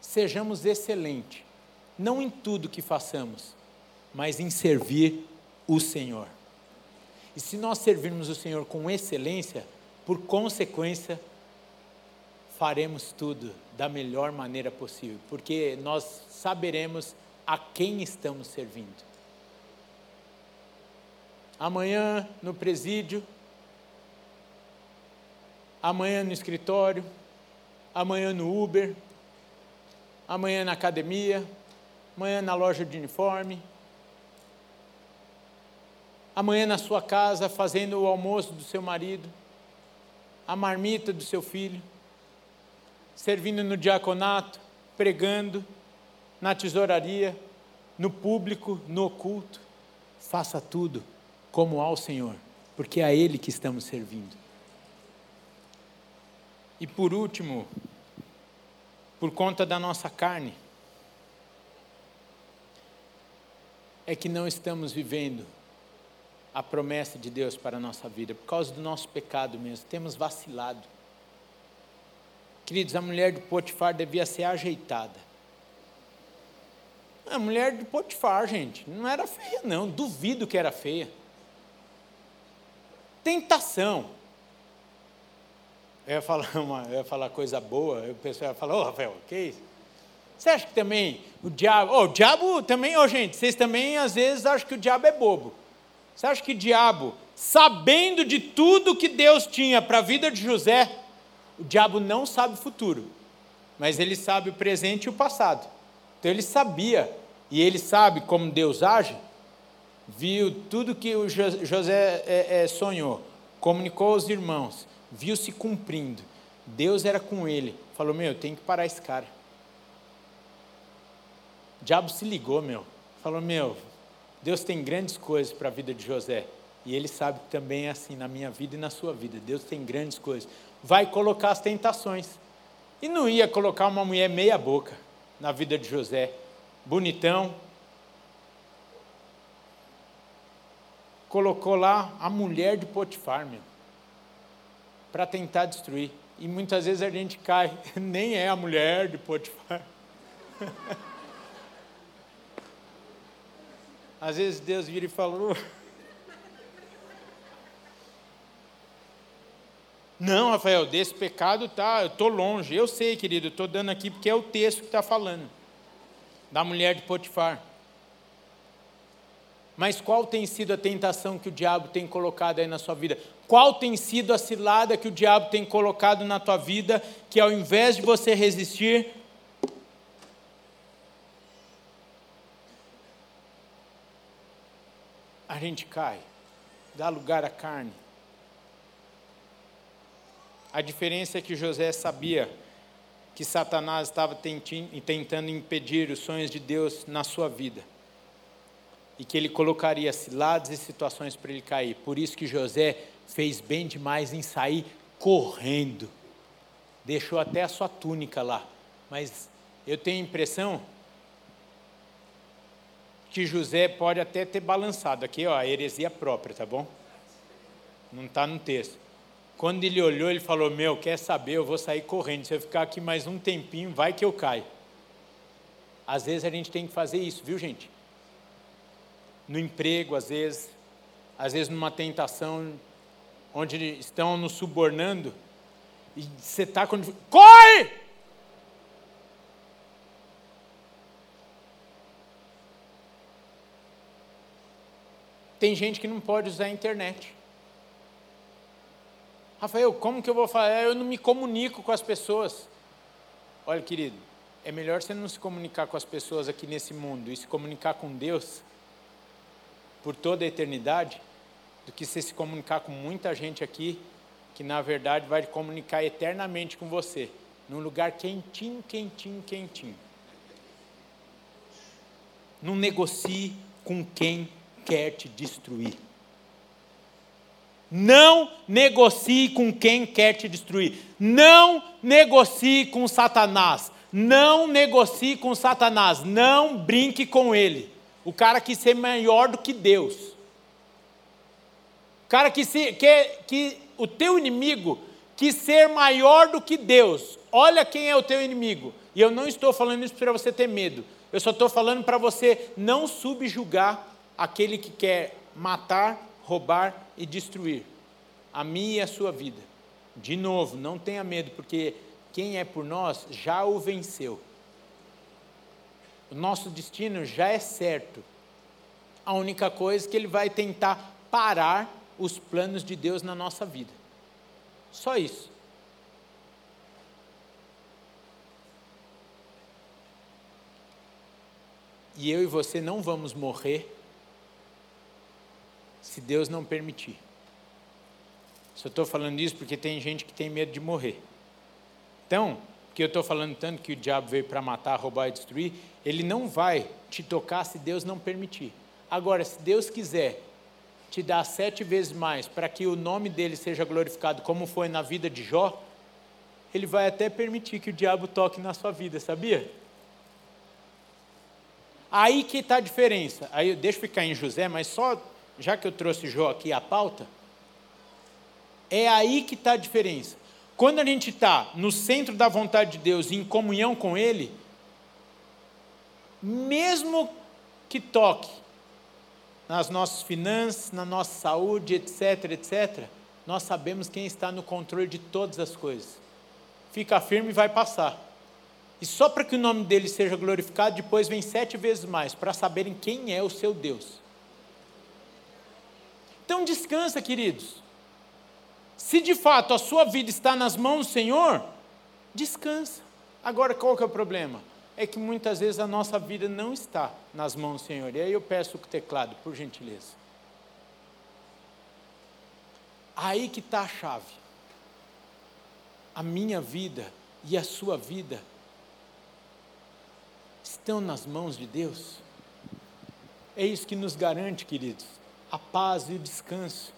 sejamos excelentes, não em tudo que façamos, mas em servir o Senhor. E se nós servirmos o Senhor com excelência, por consequência, faremos tudo da melhor maneira possível, porque nós saberemos a quem estamos servindo. Amanhã no presídio, amanhã no escritório, amanhã no Uber, amanhã na academia, amanhã na loja de uniforme, amanhã na sua casa fazendo o almoço do seu marido, a marmita do seu filho servindo no diaconato, pregando, na tesouraria, no público, no oculto. Faça tudo como ao Senhor, porque é a Ele que estamos servindo. E por último, por conta da nossa carne, é que não estamos vivendo a promessa de Deus para a nossa vida, por causa do nosso pecado mesmo, temos vacilado. Queridos, a mulher de Potifar devia ser ajeitada. A mulher de Potifar, gente, não era feia, não. Duvido que era feia. Tentação. Eu ia falar, uma, eu ia falar coisa boa, o pessoal ia falar, ô oh, Rafael, que isso? Você acha que também o diabo. Oh, o diabo também, ô oh, gente, vocês também às vezes acham que o diabo é bobo. Você acha que o diabo, sabendo de tudo que Deus tinha para a vida de José, o diabo não sabe o futuro, mas ele sabe o presente e o passado. Então ele sabia, e ele sabe como Deus age, viu tudo que o José é, é, sonhou, comunicou aos irmãos, viu se cumprindo. Deus era com ele, falou: Meu, tem que parar esse cara. O diabo se ligou, meu, falou: Meu, Deus tem grandes coisas para a vida de José. E ele sabe que também é assim na minha vida e na sua vida. Deus tem grandes coisas vai colocar as tentações. E não ia colocar uma mulher meia-boca na vida de José, bonitão. Colocou lá a mulher de Potifar, meu, para tentar destruir. E muitas vezes a gente cai, nem é a mulher de Potifar. Às vezes Deus vira e fala, Não, Rafael, desse pecado tá, eu estou longe. Eu sei, querido, estou dando aqui porque é o texto que está falando. Da mulher de Potifar. Mas qual tem sido a tentação que o diabo tem colocado aí na sua vida? Qual tem sido a cilada que o diabo tem colocado na tua vida, que ao invés de você resistir, a gente cai, dá lugar à carne. A diferença é que José sabia que Satanás estava tentando impedir os sonhos de Deus na sua vida. E que ele colocaria ciladas e situações para ele cair. Por isso que José fez bem demais em sair correndo. Deixou até a sua túnica lá. Mas eu tenho a impressão que José pode até ter balançado. Aqui, ó, a heresia própria, tá bom? Não está no texto. Quando ele olhou, ele falou: Meu, quer saber? Eu vou sair correndo. Se eu ficar aqui mais um tempinho, vai que eu caio. Às vezes a gente tem que fazer isso, viu, gente? No emprego, às vezes, às vezes numa tentação, onde estão nos subornando, e você está quando. Corre! Tem gente que não pode usar a internet. Rafael, como que eu vou falar? Eu não me comunico com as pessoas. Olha, querido, é melhor você não se comunicar com as pessoas aqui nesse mundo e se comunicar com Deus por toda a eternidade, do que você se comunicar com muita gente aqui que na verdade vai comunicar eternamente com você, num lugar quentinho, quentinho, quentinho. Não negocie com quem quer te destruir. Não negocie com quem quer te destruir. Não negocie com Satanás. Não negocie com Satanás. Não brinque com ele. O cara que ser maior do que Deus. Cara que, se, que, que o teu inimigo que ser maior do que Deus. Olha quem é o teu inimigo. E eu não estou falando isso para você ter medo. Eu só estou falando para você não subjugar aquele que quer matar, roubar e destruir a minha e a sua vida. De novo, não tenha medo, porque quem é por nós já o venceu. O nosso destino já é certo. A única coisa é que ele vai tentar parar os planos de Deus na nossa vida. Só isso. E eu e você não vamos morrer se Deus não permitir. Só estou falando isso porque tem gente que tem medo de morrer. Então, que eu estou falando tanto que o diabo veio para matar, roubar e destruir, ele não vai te tocar se Deus não permitir. Agora, se Deus quiser te dar sete vezes mais para que o nome dele seja glorificado, como foi na vida de Jó, ele vai até permitir que o diabo toque na sua vida, sabia? Aí que está a diferença. Aí deixa eu ficar em José, mas só já que eu trouxe Jó aqui a pauta, é aí que está a diferença. Quando a gente está no centro da vontade de Deus, em comunhão com Ele, mesmo que toque nas nossas finanças, na nossa saúde, etc, etc, nós sabemos quem está no controle de todas as coisas. Fica firme e vai passar. E só para que o nome dele seja glorificado, depois vem sete vezes mais, para saberem quem é o seu Deus. Então descansa, queridos. Se de fato a sua vida está nas mãos do Senhor, descansa. Agora qual que é o problema? É que muitas vezes a nossa vida não está nas mãos do Senhor. E aí eu peço o teclado, por gentileza. Aí que está a chave. A minha vida e a sua vida estão nas mãos de Deus. É isso que nos garante, queridos, a paz e o descanso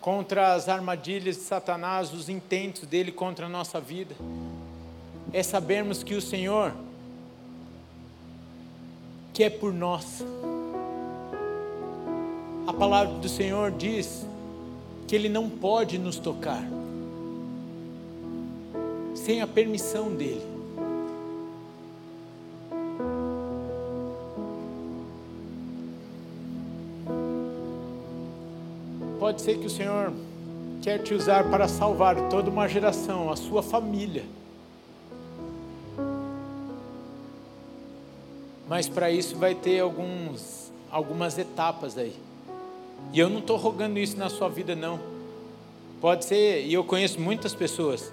contra as armadilhas de Satanás, os intentos dele contra a nossa vida é sabermos que o Senhor que é por nós. A palavra do Senhor diz que Ele não pode nos tocar sem a permissão dEle. Pode ser que o Senhor quer te usar para salvar toda uma geração, a sua família. Mas para isso vai ter alguns, algumas etapas aí. E eu não estou rogando isso na sua vida, não. Pode ser, e eu conheço muitas pessoas,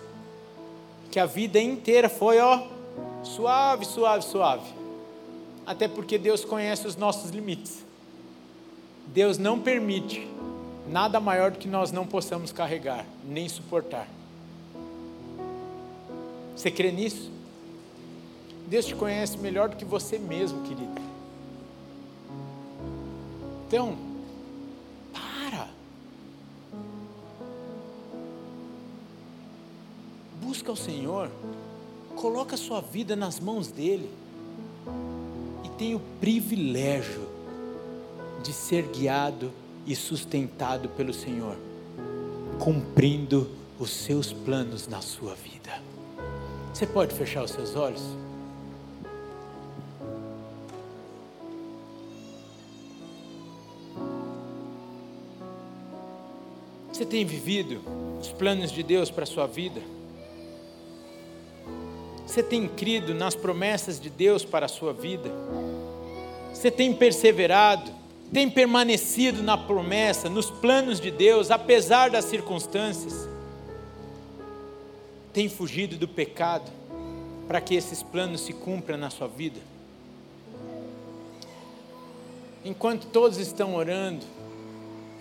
que a vida inteira foi, ó, suave, suave, suave. Até porque Deus conhece os nossos limites. Deus não permite nada maior do que nós não possamos carregar, nem suportar. Você crê nisso? Deus te conhece melhor do que você mesmo, querido. Então, para. Busca o Senhor, coloca a sua vida nas mãos dEle e tem o privilégio de ser guiado e sustentado pelo Senhor, cumprindo os seus planos na sua vida. Você pode fechar os seus olhos? Tem vivido os planos de Deus para a sua vida? Você tem crido nas promessas de Deus para a sua vida? Você tem perseverado, tem permanecido na promessa, nos planos de Deus, apesar das circunstâncias? Tem fugido do pecado para que esses planos se cumpram na sua vida? Enquanto todos estão orando,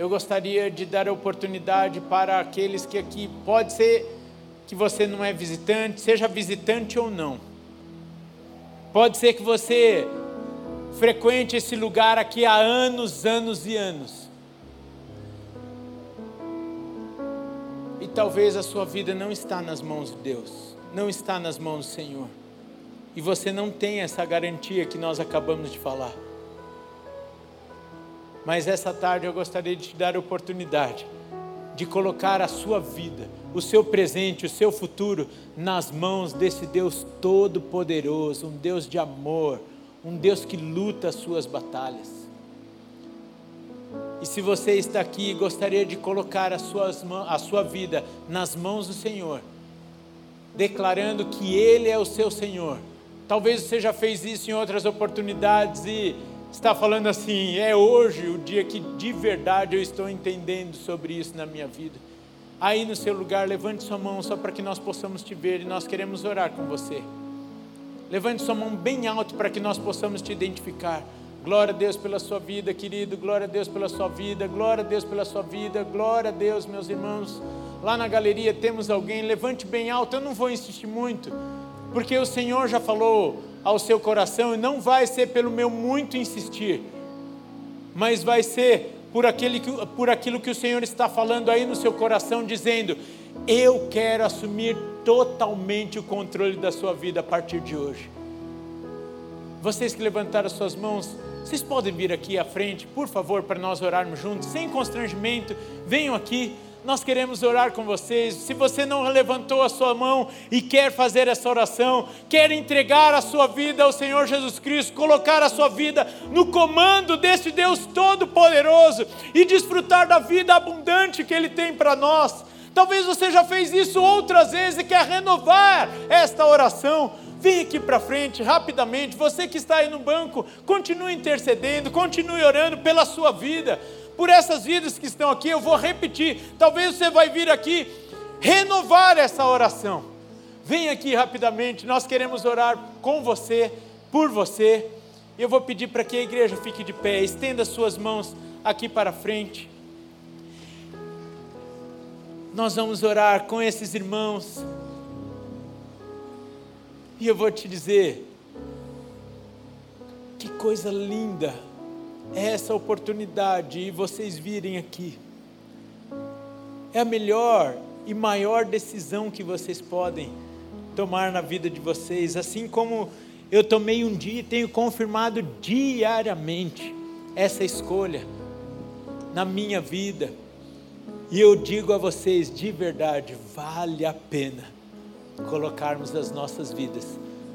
eu gostaria de dar a oportunidade para aqueles que aqui, pode ser que você não é visitante, seja visitante ou não. Pode ser que você frequente esse lugar aqui há anos, anos e anos. E talvez a sua vida não está nas mãos de Deus, não está nas mãos do Senhor. E você não tem essa garantia que nós acabamos de falar. Mas essa tarde eu gostaria de te dar a oportunidade de colocar a sua vida, o seu presente, o seu futuro nas mãos desse Deus todo-poderoso, um Deus de amor, um Deus que luta as suas batalhas. E se você está aqui e gostaria de colocar as suas, a sua vida nas mãos do Senhor, declarando que Ele é o seu Senhor, talvez você já fez isso em outras oportunidades e está falando assim: é hoje o dia que de verdade eu estou entendendo sobre isso na minha vida. Aí no seu lugar, levante sua mão só para que nós possamos te ver e nós queremos orar com você. Levante sua mão bem alto para que nós possamos te identificar. Glória a Deus pela sua vida, querido. Glória a Deus pela sua vida. Glória a Deus pela sua vida. Glória a Deus, meus irmãos. Lá na galeria temos alguém. Levante bem alto. Eu não vou insistir muito, porque o Senhor já falou ao seu coração, e não vai ser pelo meu muito insistir, mas vai ser por, aquele que, por aquilo que o Senhor está falando aí no seu coração, dizendo: Eu quero assumir totalmente o controle da sua vida a partir de hoje. Vocês que levantaram suas mãos, vocês podem vir aqui à frente, por favor, para nós orarmos juntos, sem constrangimento, venham aqui nós queremos orar com vocês. Se você não levantou a sua mão e quer fazer essa oração, quer entregar a sua vida ao Senhor Jesus Cristo, colocar a sua vida no comando desse Deus Todo-Poderoso e desfrutar da vida abundante que Ele tem para nós. Talvez você já fez isso outras vezes e quer renovar esta oração. Vem aqui para frente rapidamente. Você que está aí no banco, continue intercedendo, continue orando pela sua vida por essas vidas que estão aqui, eu vou repetir. Talvez você vai vir aqui renovar essa oração. Vem aqui rapidamente, nós queremos orar com você, por você. Eu vou pedir para que a igreja fique de pé, estenda suas mãos aqui para frente. Nós vamos orar com esses irmãos. E eu vou te dizer, que coisa linda essa oportunidade e vocês virem aqui. É a melhor e maior decisão que vocês podem tomar na vida de vocês, assim como eu tomei um dia e tenho confirmado diariamente essa escolha na minha vida. E eu digo a vocês de verdade, vale a pena colocarmos as nossas vidas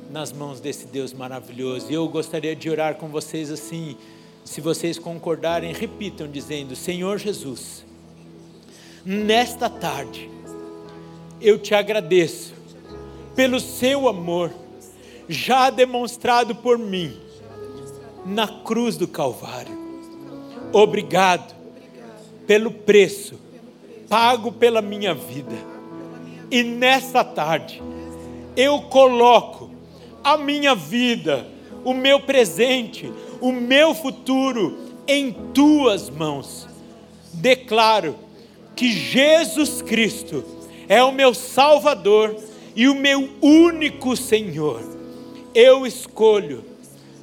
nas mãos desse Deus maravilhoso. E eu gostaria de orar com vocês assim, se vocês concordarem, repitam dizendo: Senhor Jesus, nesta tarde, eu te agradeço pelo seu amor, já demonstrado por mim na cruz do Calvário. Obrigado pelo preço pago pela minha vida. E nesta tarde, eu coloco a minha vida, o meu presente, o meu futuro em tuas mãos. Declaro que Jesus Cristo é o meu Salvador e o meu único Senhor. Eu escolho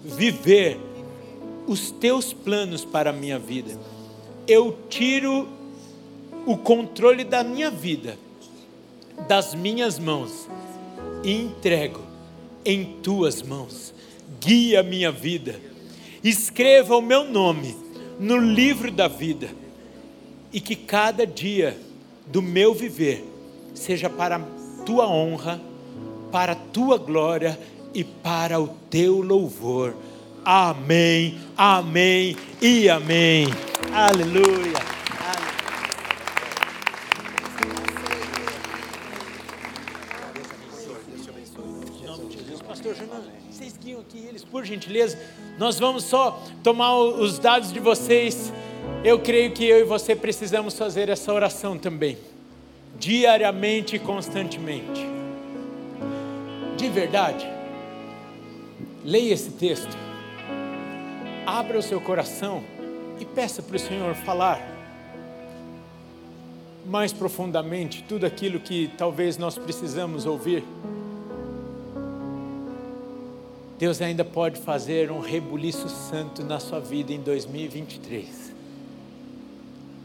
viver os teus planos para a minha vida. Eu tiro o controle da minha vida das minhas mãos e entrego em tuas mãos. Guia minha vida escreva o meu nome no livro da vida e que cada dia do meu viver seja para a tua honra, para a tua glória e para o teu louvor. Amém, amém e amém. Aleluia. Por gentileza, nós vamos só tomar os dados de vocês. Eu creio que eu e você precisamos fazer essa oração também, diariamente e constantemente. De verdade, leia esse texto, abra o seu coração e peça para o Senhor falar mais profundamente tudo aquilo que talvez nós precisamos ouvir. Deus ainda pode fazer um rebuliço santo na sua vida em 2023.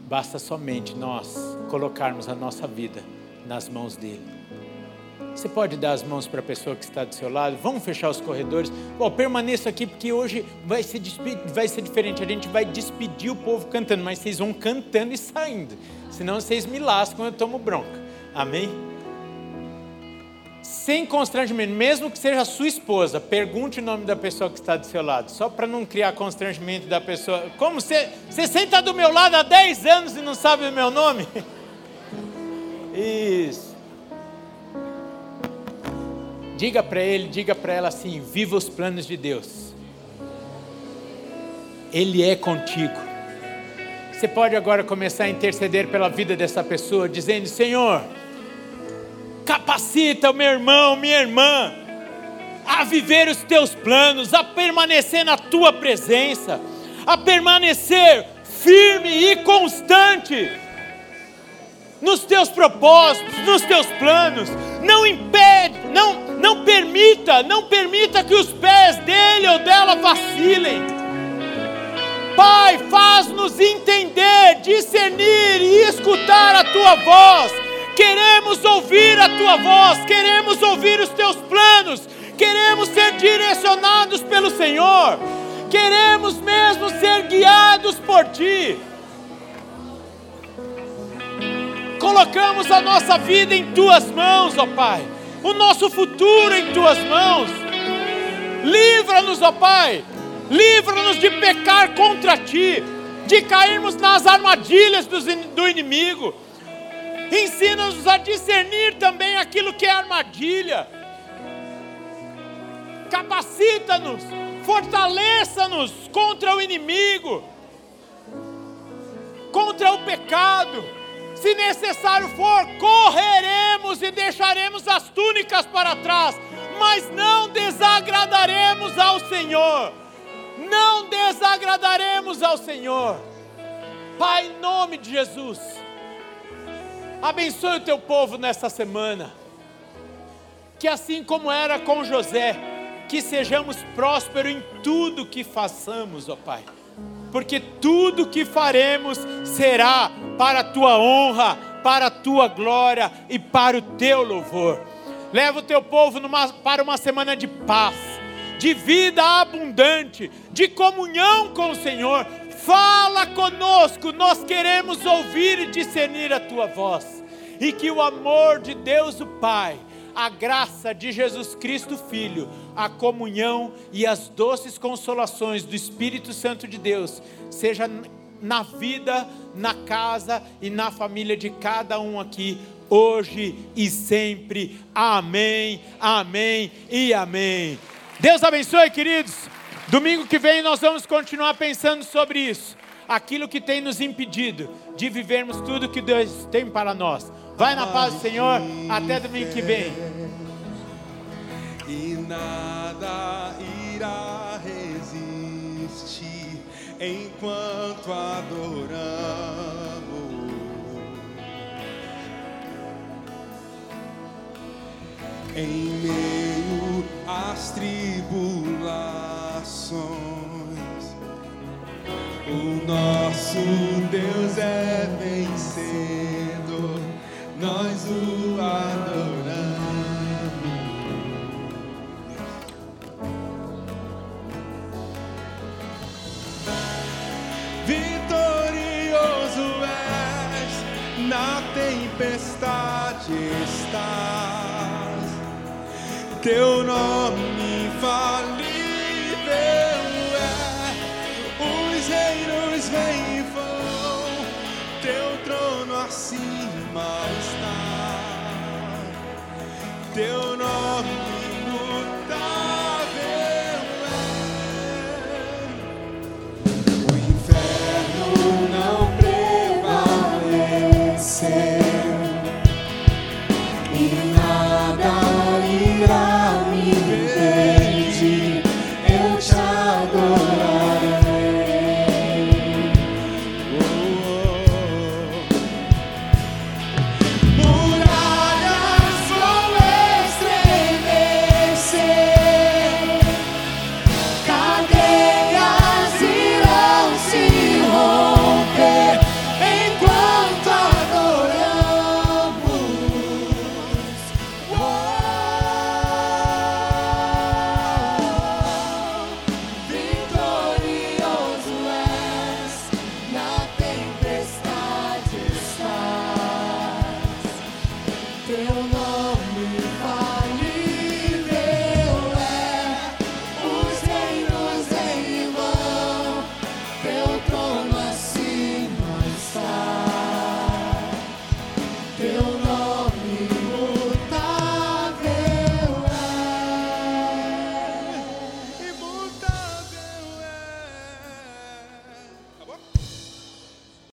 Basta somente nós colocarmos a nossa vida nas mãos dele. Você pode dar as mãos para a pessoa que está do seu lado? Vamos fechar os corredores. Bom, permaneça aqui porque hoje vai ser, vai ser diferente. A gente vai despedir o povo cantando, mas vocês vão cantando e saindo. Senão vocês me lascam, eu tomo bronca. Amém? Sem constrangimento, mesmo que seja a sua esposa, pergunte o nome da pessoa que está do seu lado, só para não criar constrangimento da pessoa. Como você, você senta do meu lado há 10 anos e não sabe o meu nome? Isso. Diga para ele, diga para ela assim: viva os planos de Deus. Ele é contigo. Você pode agora começar a interceder pela vida dessa pessoa, dizendo: Senhor, capacita o meu irmão, minha irmã, a viver os teus planos, a permanecer na tua presença, a permanecer firme e constante nos teus propósitos, nos teus planos. Não impede, não não permita, não permita que os pés dele ou dela vacilem. Pai, faz-nos entender, discernir e escutar a tua voz. Queremos ouvir a tua voz, queremos ouvir os teus planos, queremos ser direcionados pelo Senhor, queremos mesmo ser guiados por ti. Colocamos a nossa vida em tuas mãos, ó Pai o nosso futuro em tuas mãos. Livra-nos, ó Pai, livra-nos de pecar contra ti, de cairmos nas armadilhas do inimigo. Ensina-nos a discernir também aquilo que é armadilha. Capacita-nos, fortaleça-nos contra o inimigo, contra o pecado se necessário for, correremos e deixaremos as túnicas para trás, mas não desagradaremos ao Senhor. Não desagradaremos ao Senhor. Pai, em nome de Jesus, abençoe o teu povo nessa semana. Que assim como era com José, que sejamos prósperos em tudo que façamos, ó Pai porque tudo que faremos será para a tua honra, para a tua glória e para o teu louvor. Leva o teu povo numa, para uma semana de paz, de vida abundante, de comunhão com o Senhor. Fala conosco, nós queremos ouvir e discernir a tua voz. E que o amor de Deus o Pai, a graça de Jesus Cristo Filho, a comunhão e as doces consolações do Espírito Santo de Deus, seja na vida, na casa e na família de cada um aqui, hoje e sempre. Amém, amém e amém. Deus abençoe, queridos. Domingo que vem nós vamos continuar pensando sobre isso. Aquilo que tem nos impedido de vivermos tudo que Deus tem para nós. Vai na paz do Senhor. Até domingo que vem. E nada irá resistir enquanto adoramos. Em meio às tribulações, o nosso Deus é vencedor nós o adoramos. Teu nome infalível é, os reinos vêm e vão, teu trono acima está teu.